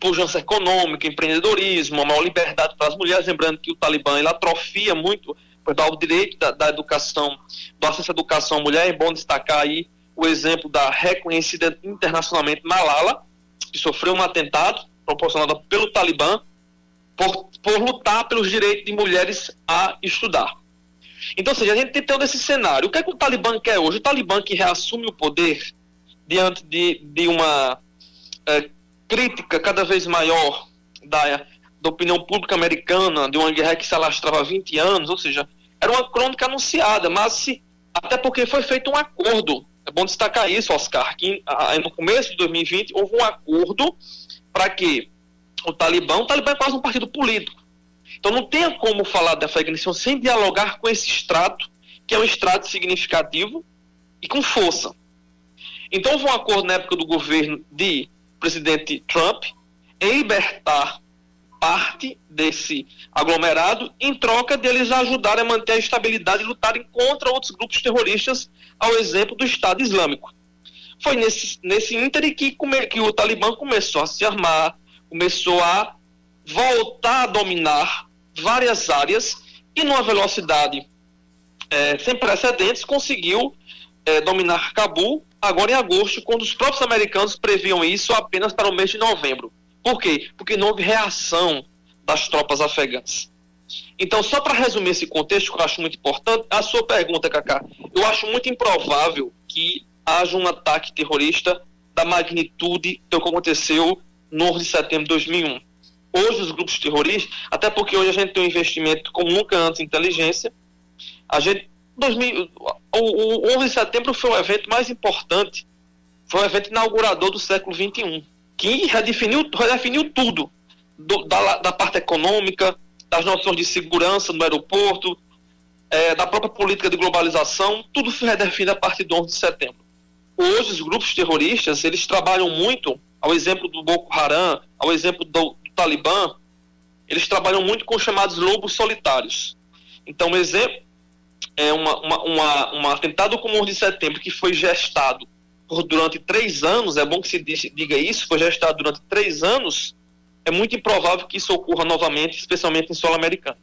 pujança econômica, empreendedorismo, maior liberdade para as mulheres, lembrando que o Talibã ele atrofia muito o direito da, da, educação, do acesso à educação à mulher, é bom destacar aí o exemplo da reconhecida internacionalmente Malala, que sofreu um atentado proporcionado pelo Talibã por, por lutar pelos direitos de mulheres a estudar. Então, ou seja, a gente tem todo esse cenário. O que é que o Talibã quer hoje? O Talibã que reassume o poder diante de, de uma é, crítica cada vez maior da, da opinião pública americana, de uma guerra que se alastrava há 20 anos, ou seja, era uma crônica anunciada, mas se, até porque foi feito um acordo. É bom destacar isso, Oscar, que no começo de 2020 houve um acordo para que o Talibã, o Talibã é quase um partido político. Então não tem como falar da Afeganistão sem dialogar com esse extrato, que é um extrato significativo e com força. Então houve um acordo na época do governo de presidente Trump em libertar parte desse aglomerado em troca deles ajudarem a manter a estabilidade e lutarem contra outros grupos terroristas, ao exemplo do Estado Islâmico. Foi nesse, nesse ínter que, que o Talibã começou a se armar, começou a voltar a dominar várias áreas e numa velocidade é, sem precedentes conseguiu é, dominar Cabul agora em agosto, quando os próprios americanos previam isso apenas para o mês de novembro. Por quê? Porque não houve reação das tropas afegãs. Então, só para resumir esse contexto, que eu acho muito importante, a sua pergunta, Cacá, eu acho muito improvável que haja um ataque terrorista da magnitude que aconteceu no 11 de setembro de 2001. Hoje, os grupos terroristas, até porque hoje a gente tem um investimento como nunca antes em inteligência, a gente 2000, o, o 11 de setembro foi o evento mais importante, foi o evento inaugurador do século XXI, que redefiniu, redefiniu tudo, do, da, da, parte econômica, das noções de segurança no aeroporto, é, da própria política de globalização, tudo foi redefinido a partir do 11 de setembro. Hoje, os grupos terroristas, eles trabalham muito, ao exemplo do Boko Haram, ao exemplo do, do Talibã, eles trabalham muito com os chamados lobos solitários. Então, exemplo, é uma, uma, uma, um atentado como o 11 de setembro que foi gestado por, durante três anos, é bom que se diga isso, foi gestado durante três anos, é muito improvável que isso ocorra novamente, especialmente em solo americano.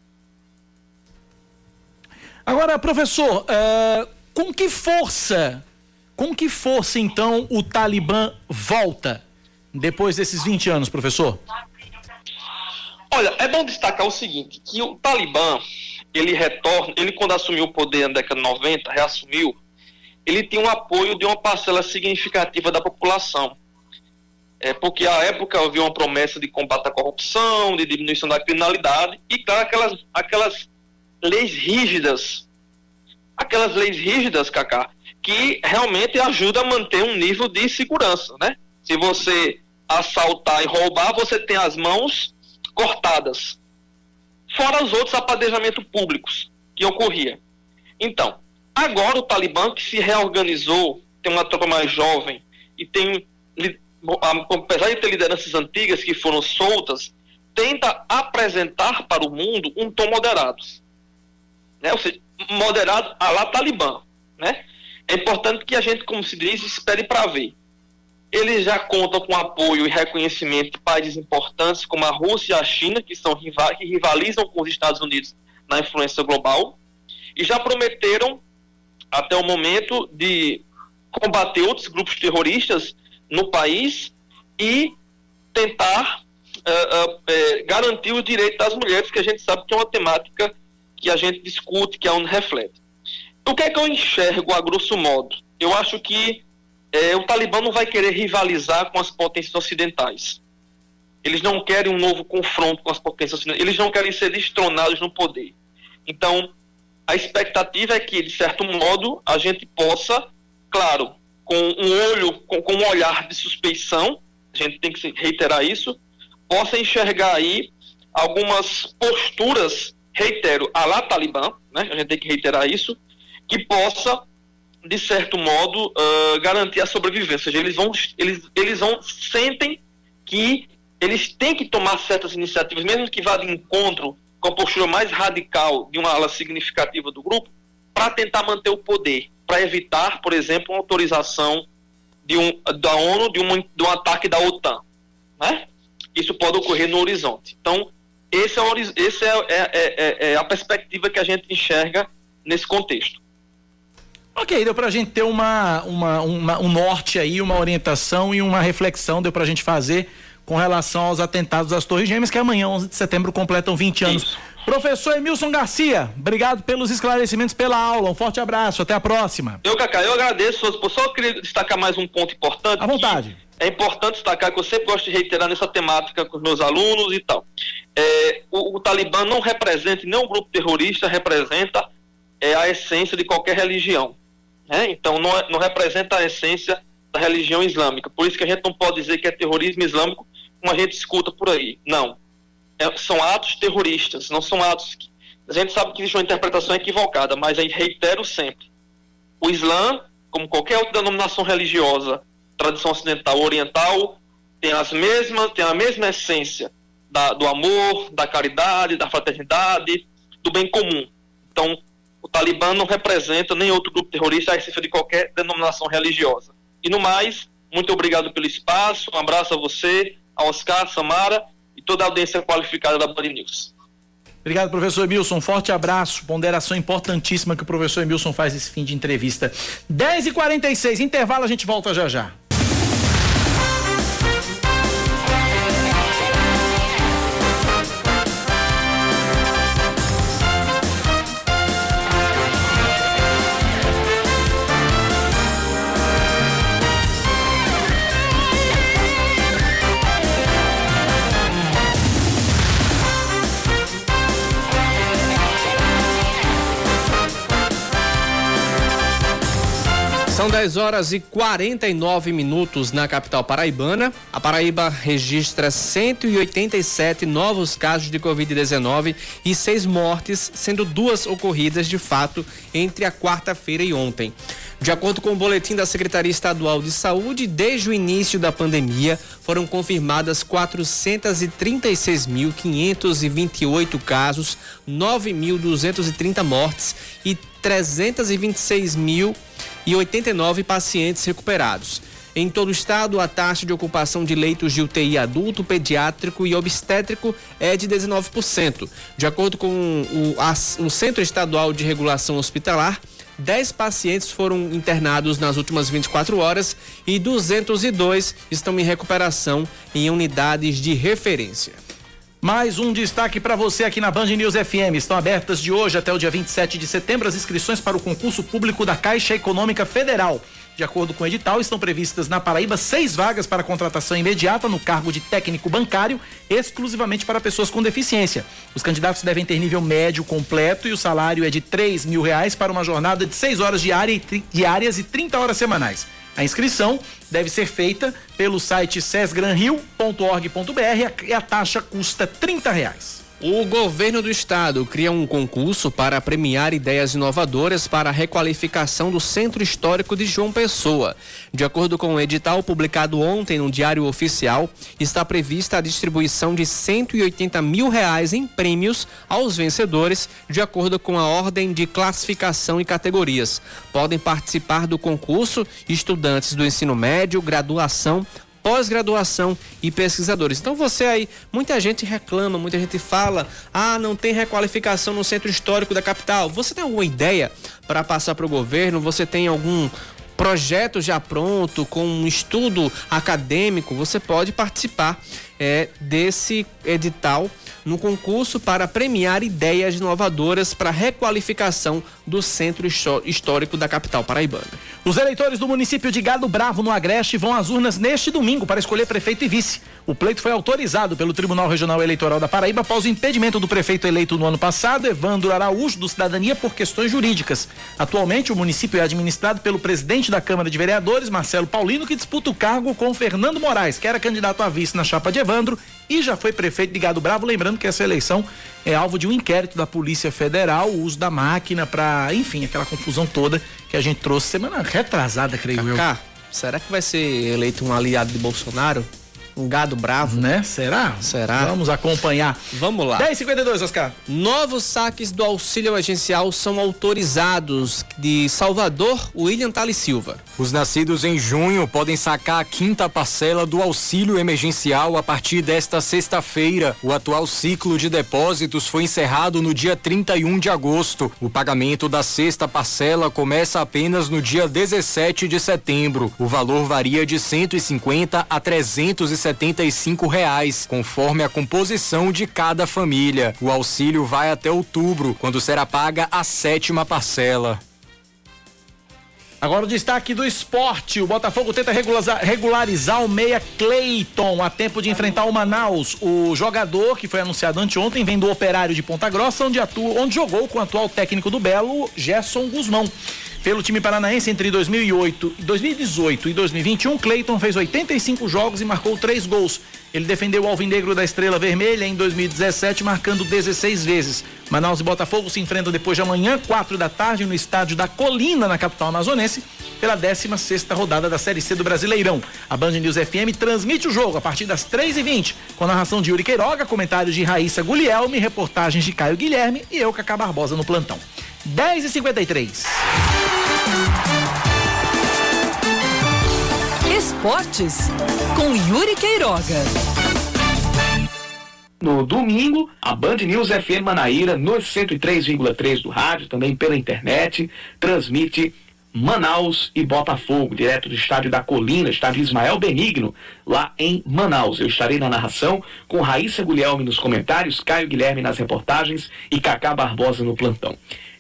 Agora, professor, uh, com que força, com que força então o Talibã volta depois desses 20 anos, professor? Olha, é bom destacar o seguinte, que o Talibã, ele retorna, ele quando assumiu o poder na década de 90, reassumiu, ele tinha um apoio de uma parcela significativa da população. É, porque à época havia uma promessa de combate à corrupção, de diminuição da criminalidade, e claro, aquelas, aquelas leis rígidas, aquelas leis rígidas, Cacá, que realmente ajudam a manter um nível de segurança, né? Se você assaltar e roubar, você tem as mãos cortadas fora os outros apadejamentos públicos que ocorria. Então, agora o Talibã que se reorganizou, tem uma tropa mais jovem e tem, apesar de ter lideranças antigas que foram soltas, tenta apresentar para o mundo um tom moderado. Né? Ou seja, moderado a lá Talibã. Né? É importante que a gente, como se diz, espere para ver. Eles já contam com apoio e reconhecimento de países importantes como a Rússia e a China, que, são, que rivalizam com os Estados Unidos na influência global, e já prometeram, até o momento, de combater outros grupos terroristas no país e tentar uh, uh, garantir o direito das mulheres, que a gente sabe que é uma temática que a gente discute, que é onde reflete. O que é que eu enxergo, a grosso modo? Eu acho que é, o Talibã não vai querer rivalizar com as potências ocidentais. Eles não querem um novo confronto com as potências ocidentais. Eles não querem ser destronados no poder. Então, a expectativa é que, de certo modo, a gente possa, claro, com um olho, com, com um olhar de suspeição, a gente tem que reiterar isso, possa enxergar aí algumas posturas, reitero, a lá Talibã, né? A gente tem que reiterar isso, que possa de certo modo uh, garantir a sobrevivência. Ou seja, eles vão eles eles vão sentem que eles têm que tomar certas iniciativas, mesmo que vá de encontro com a postura mais radical de uma ala significativa do grupo, para tentar manter o poder, para evitar, por exemplo, uma autorização de um, da ONU de um, de um ataque da OTAN. Né? Isso pode ocorrer no horizonte. Então, esse é, esse é, é, é, é a perspectiva que a gente enxerga nesse contexto. Ok, deu para a gente ter uma, uma, uma, um norte aí, uma orientação e uma reflexão, deu para a gente fazer com relação aos atentados às Torres Gêmeas, que amanhã, 11 de setembro, completam 20 anos. Isso. Professor Emilson Garcia, obrigado pelos esclarecimentos, pela aula. Um forte abraço, até a próxima. Eu, Cacá, eu agradeço. Só queria destacar mais um ponto importante. À vontade. É importante destacar que eu sempre gosto de reiterar nessa temática com os meus alunos e tal. É, o, o, Talibã não representa, nem um grupo terrorista representa é, a essência de qualquer religião. Né? Então, não, é, não representa a essência da religião islâmica. Por isso que a gente não pode dizer que é terrorismo islâmico como a gente escuta por aí. Não. É, são atos terroristas, não são atos. Que, a gente sabe que existe uma interpretação equivocada, mas aí reitero sempre: o Islã, como qualquer outra denominação religiosa, tradição ocidental oriental, tem as mesmas, tem a mesma essência da, do amor, da caridade, da fraternidade, do bem comum. Então, Talibã não representa nem outro grupo terrorista a essência de qualquer denominação religiosa. E no mais, muito obrigado pelo espaço, um abraço a você, a Oscar, Samara e toda a audiência qualificada da Band News. Obrigado, professor Emilson. Forte abraço. Ponderação importantíssima que o professor Emilson faz esse fim de entrevista. 10h46, intervalo, a gente volta já já. São 10 horas e 49 minutos na capital paraibana. A Paraíba registra 187 novos casos de Covid-19 e seis mortes, sendo duas ocorridas de fato entre a quarta-feira e ontem. De acordo com o boletim da Secretaria Estadual de Saúde, desde o início da pandemia foram confirmadas 436.528 casos, 9.230 mortes e 326 mil e 89 pacientes recuperados. Em todo o estado, a taxa de ocupação de leitos de UTI adulto, pediátrico e obstétrico é de 19%. De acordo com o, Centro Estadual de Regulação Hospitalar, 10 pacientes foram internados nas últimas 24 horas e 202 estão em recuperação em unidades de referência. Mais um destaque para você aqui na Band News FM. Estão abertas de hoje até o dia 27 de setembro as inscrições para o concurso público da Caixa Econômica Federal. De acordo com o edital, estão previstas na Paraíba seis vagas para contratação imediata no cargo de técnico bancário, exclusivamente para pessoas com deficiência. Os candidatos devem ter nível médio completo e o salário é de três mil reais para uma jornada de seis horas diárias e 30 horas semanais. A inscrição deve ser feita pelo site sesgranrio.org.br e a taxa custa 30 reais. O governo do estado cria um concurso para premiar ideias inovadoras para a requalificação do Centro Histórico de João Pessoa. De acordo com o edital publicado ontem no Diário Oficial, está prevista a distribuição de 180 mil reais em prêmios aos vencedores, de acordo com a ordem de classificação e categorias. Podem participar do concurso estudantes do ensino médio, graduação, pós-graduação e pesquisadores. Então você aí, muita gente reclama, muita gente fala, ah, não tem requalificação no centro histórico da capital. Você tem alguma ideia para passar para o governo? Você tem algum projeto já pronto, com um estudo acadêmico? Você pode participar é, desse edital no concurso para premiar ideias inovadoras para requalificação do centro histórico da capital paraibana. Os eleitores do município de Gado Bravo, no Agreste, vão às urnas neste domingo para escolher prefeito e vice. O pleito foi autorizado pelo Tribunal Regional Eleitoral da Paraíba após o impedimento do prefeito eleito no ano passado, Evandro Araújo, do Cidadania, por questões jurídicas. Atualmente, o município é administrado pelo presidente da Câmara de Vereadores, Marcelo Paulino, que disputa o cargo com Fernando Moraes, que era candidato a vice na chapa de Evandro e já foi prefeito de Gado Bravo. Lembrando que essa eleição é alvo de um inquérito da Polícia Federal, o uso da máquina para, enfim, aquela confusão toda que a gente trouxe semana retrasada, creio Cacá, eu. será que vai ser eleito um aliado de Bolsonaro? Um gado bravo? Né? Será? Será? Vamos acompanhar. Vamos lá. 10h52, Oscar. Novos saques do auxílio emergencial são autorizados. De Salvador, William Tali Silva. Os nascidos em junho podem sacar a quinta parcela do auxílio emergencial a partir desta sexta-feira. O atual ciclo de depósitos foi encerrado no dia 31 de agosto. O pagamento da sexta parcela começa apenas no dia 17 de setembro. O valor varia de 150 a 375 reais, conforme a composição de cada família. O auxílio vai até outubro, quando será paga a sétima parcela. Agora o destaque do esporte. O Botafogo tenta regularizar, o meia Cleiton a tempo de enfrentar o Manaus. O jogador que foi anunciado anteontem vem do Operário de Ponta Grossa, onde, atua, onde jogou com o atual técnico do Belo, Gerson Guzmão. Pelo time paranaense entre 2008, 2018 e 2021, Cleiton fez 85 jogos e marcou três gols. Ele defendeu o Alvinegro da Estrela Vermelha em 2017, marcando 16 vezes. Manaus e Botafogo se enfrentam depois de amanhã, 4 da tarde, no estádio da Colina, na capital amazonense, pela 16 sexta rodada da Série C do Brasileirão. A Band News FM transmite o jogo a partir das 3h20, com a narração de Yuri Queiroga, comentários de Raíssa Guglielmi, reportagens de Caio Guilherme e eu, Cacá Barbosa, no plantão. 10 e 53 Esportes com Yuri Queiroga. No domingo, a Band News FM Manaíra, no 103,3 do rádio, também pela internet, transmite Manaus e Botafogo, direto do estádio da Colina, estádio Ismael Benigno, lá em Manaus. Eu estarei na narração com Raíssa Guilherme nos comentários, Caio Guilherme nas reportagens e Cacá Barbosa no plantão.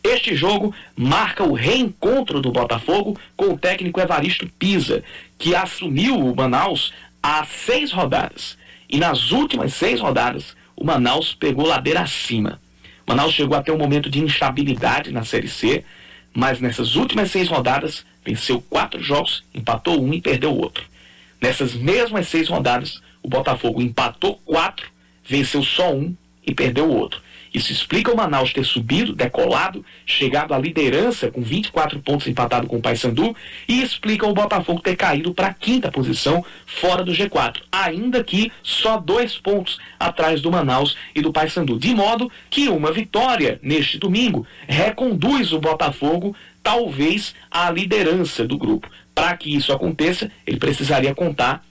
Este jogo marca o reencontro do Botafogo com o técnico Evaristo Pisa, que assumiu o Manaus há seis rodadas. E nas últimas seis rodadas, o Manaus pegou ladeira acima. O Manaus chegou até um momento de instabilidade na Série C, mas nessas últimas seis rodadas, venceu quatro jogos, empatou um e perdeu o outro. Nessas mesmas seis rodadas, o Botafogo empatou quatro, venceu só um e perdeu o outro. Isso explica o Manaus ter subido, decolado, chegado à liderança com 24 pontos empatado com o Paysandu e explica o Botafogo ter caído para a quinta posição fora do G4, ainda que só dois pontos atrás do Manaus e do Paysandu. De modo que uma vitória neste domingo reconduz o Botafogo talvez à liderança do grupo. Para que isso aconteça, ele precisaria contar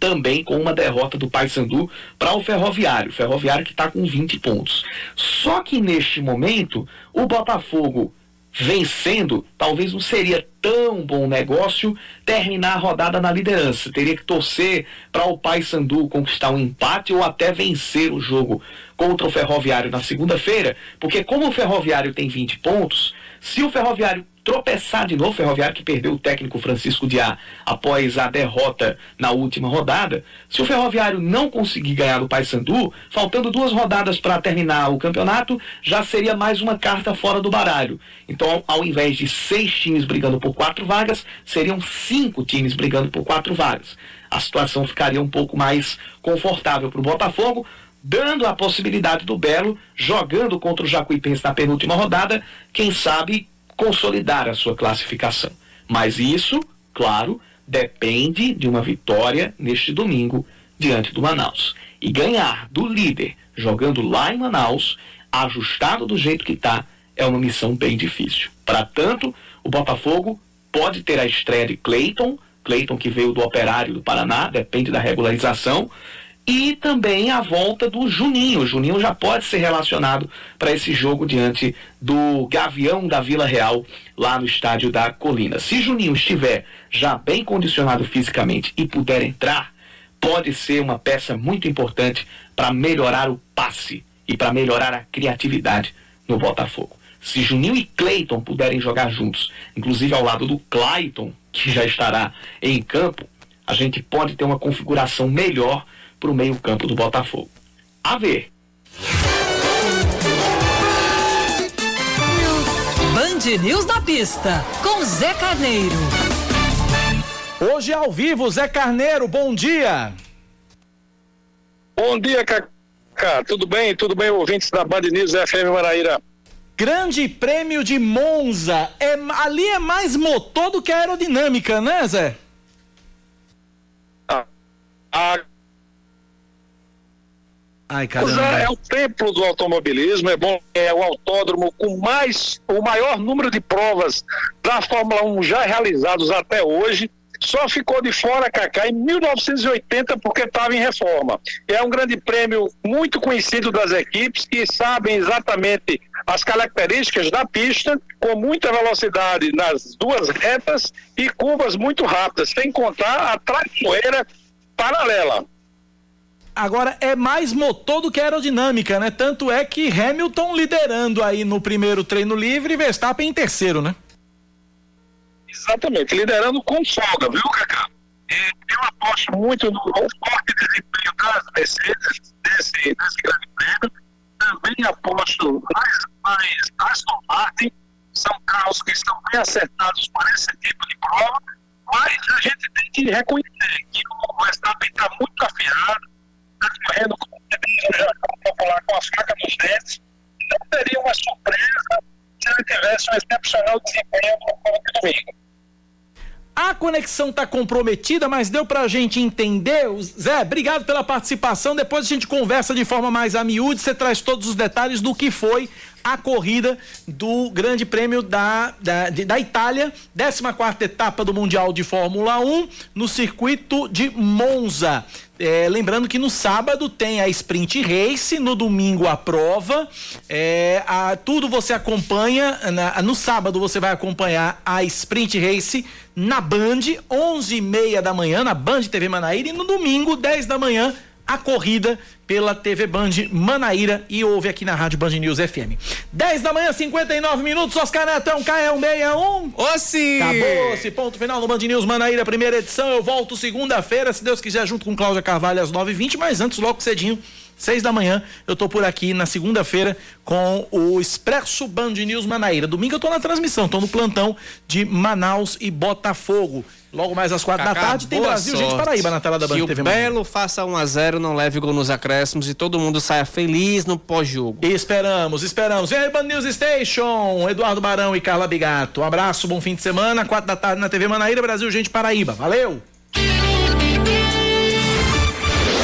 também com uma derrota do Paysandu para o Ferroviário, Ferroviário que está com 20 pontos. Só que neste momento, o Botafogo vencendo, talvez não seria tão bom negócio terminar a rodada na liderança. Teria que torcer para o Paysandu conquistar um empate ou até vencer o jogo contra o Ferroviário na segunda-feira, porque como o Ferroviário tem 20 pontos, se o Ferroviário tropeçar de novo, o Ferroviário que perdeu o técnico Francisco Diá após a derrota na última rodada, se o Ferroviário não conseguir ganhar do Paysandu, faltando duas rodadas para terminar o campeonato, já seria mais uma carta fora do baralho. Então, ao invés de seis times brigando por quatro vagas, seriam cinco times brigando por quatro vagas. A situação ficaria um pouco mais confortável para o Botafogo, dando a possibilidade do Belo, jogando contra o Jacuipense na penúltima rodada, quem sabe consolidar a sua classificação. Mas isso, claro, depende de uma vitória neste domingo diante do Manaus. E ganhar do líder jogando lá em Manaus, ajustado do jeito que está, é uma missão bem difícil. Para tanto, o Botafogo pode ter a estreia de Cleiton, Cleiton que veio do Operário do Paraná, depende da regularização, e também a volta do Juninho. O Juninho já pode ser relacionado para esse jogo diante do Gavião da Vila Real, lá no estádio da Colina. Se Juninho estiver já bem condicionado fisicamente e puder entrar, pode ser uma peça muito importante para melhorar o passe e para melhorar a criatividade no Botafogo. Se Juninho e Cleiton puderem jogar juntos, inclusive ao lado do Clayton, que já estará em campo, a gente pode ter uma configuração melhor para o meio-campo do Botafogo. A ver. Band News na pista, com Zé Carneiro. Hoje ao vivo, Zé Carneiro, bom dia. Bom dia, Cacá. Tudo bem? Tudo bem, ouvintes da Band News FM Maraíra? Grande Prêmio de Monza. É, ali é mais motor do que aerodinâmica, né, Zé? Ah, a Ai, caramba. É o templo do automobilismo, é bom, é o autódromo com mais, o maior número de provas da Fórmula 1 já realizados até hoje. Só ficou de fora, Cacá, em 1980, porque estava em reforma. É um grande prêmio muito conhecido das equipes que sabem exatamente as características da pista, com muita velocidade nas duas retas e curvas muito rápidas, sem contar a traiçoeira paralela. Agora é mais motor do que aerodinâmica, né? Tanto é que Hamilton liderando aí no primeiro treino livre e Verstappen em terceiro, né? Exatamente, liderando com folga, viu, Cacá? eu aposto muito no forte desempenho das Mercedes desse, desse grande prêmio. Também aposto mais, mais Aston Martin. São carros que estão bem acertados para esse tipo de prova. Mas a gente tem que reconhecer que o Verstappen está muito afiado, está correndo com, falar, com a faca nos dentes. Não teria uma surpresa se ele tivesse um excepcional desempenho no domingo. A conexão está comprometida, mas deu para a gente entender. Zé, obrigado pela participação. Depois a gente conversa de forma mais a miúde. Você traz todos os detalhes do que foi a corrida do Grande Prêmio da, da, da Itália, 14 etapa do Mundial de Fórmula 1, no circuito de Monza. É, lembrando que no sábado tem a Sprint Race, no domingo a prova. É, a, tudo você acompanha. Na, no sábado você vai acompanhar a Sprint Race na Band, 11 e meia da manhã, na Band TV Manaíra. E no domingo, 10 da manhã, a corrida pela TV Band Manaíra e ouve aqui na Rádio Band News FM. 10 da manhã, 59 minutos, Oscar Neto é um K161. Ossi! Acabou esse ponto final no Band News Manaíra, primeira edição. Eu volto segunda-feira, se Deus quiser, junto com Cláudia Carvalho às 9h20, mas antes, logo cedinho, seis da manhã, eu tô por aqui na segunda-feira com o Expresso Band News Manaíra. Domingo eu tô na transmissão, tô no plantão de Manaus e Botafogo. Logo mais às quatro Cacá, da tarde tem Brasil, sorte. gente Paraíba na tela da Band que TV. o Belo faça 1 a 0 não leve gol nos acréscimos e todo mundo saia feliz no pós-jogo. Esperamos, esperamos. Vem aí, Band News Station, Eduardo Barão e Carla Bigato. Um abraço, bom fim de semana, quatro da tarde na TV Manaíra, Brasil, gente Paraíba. Valeu!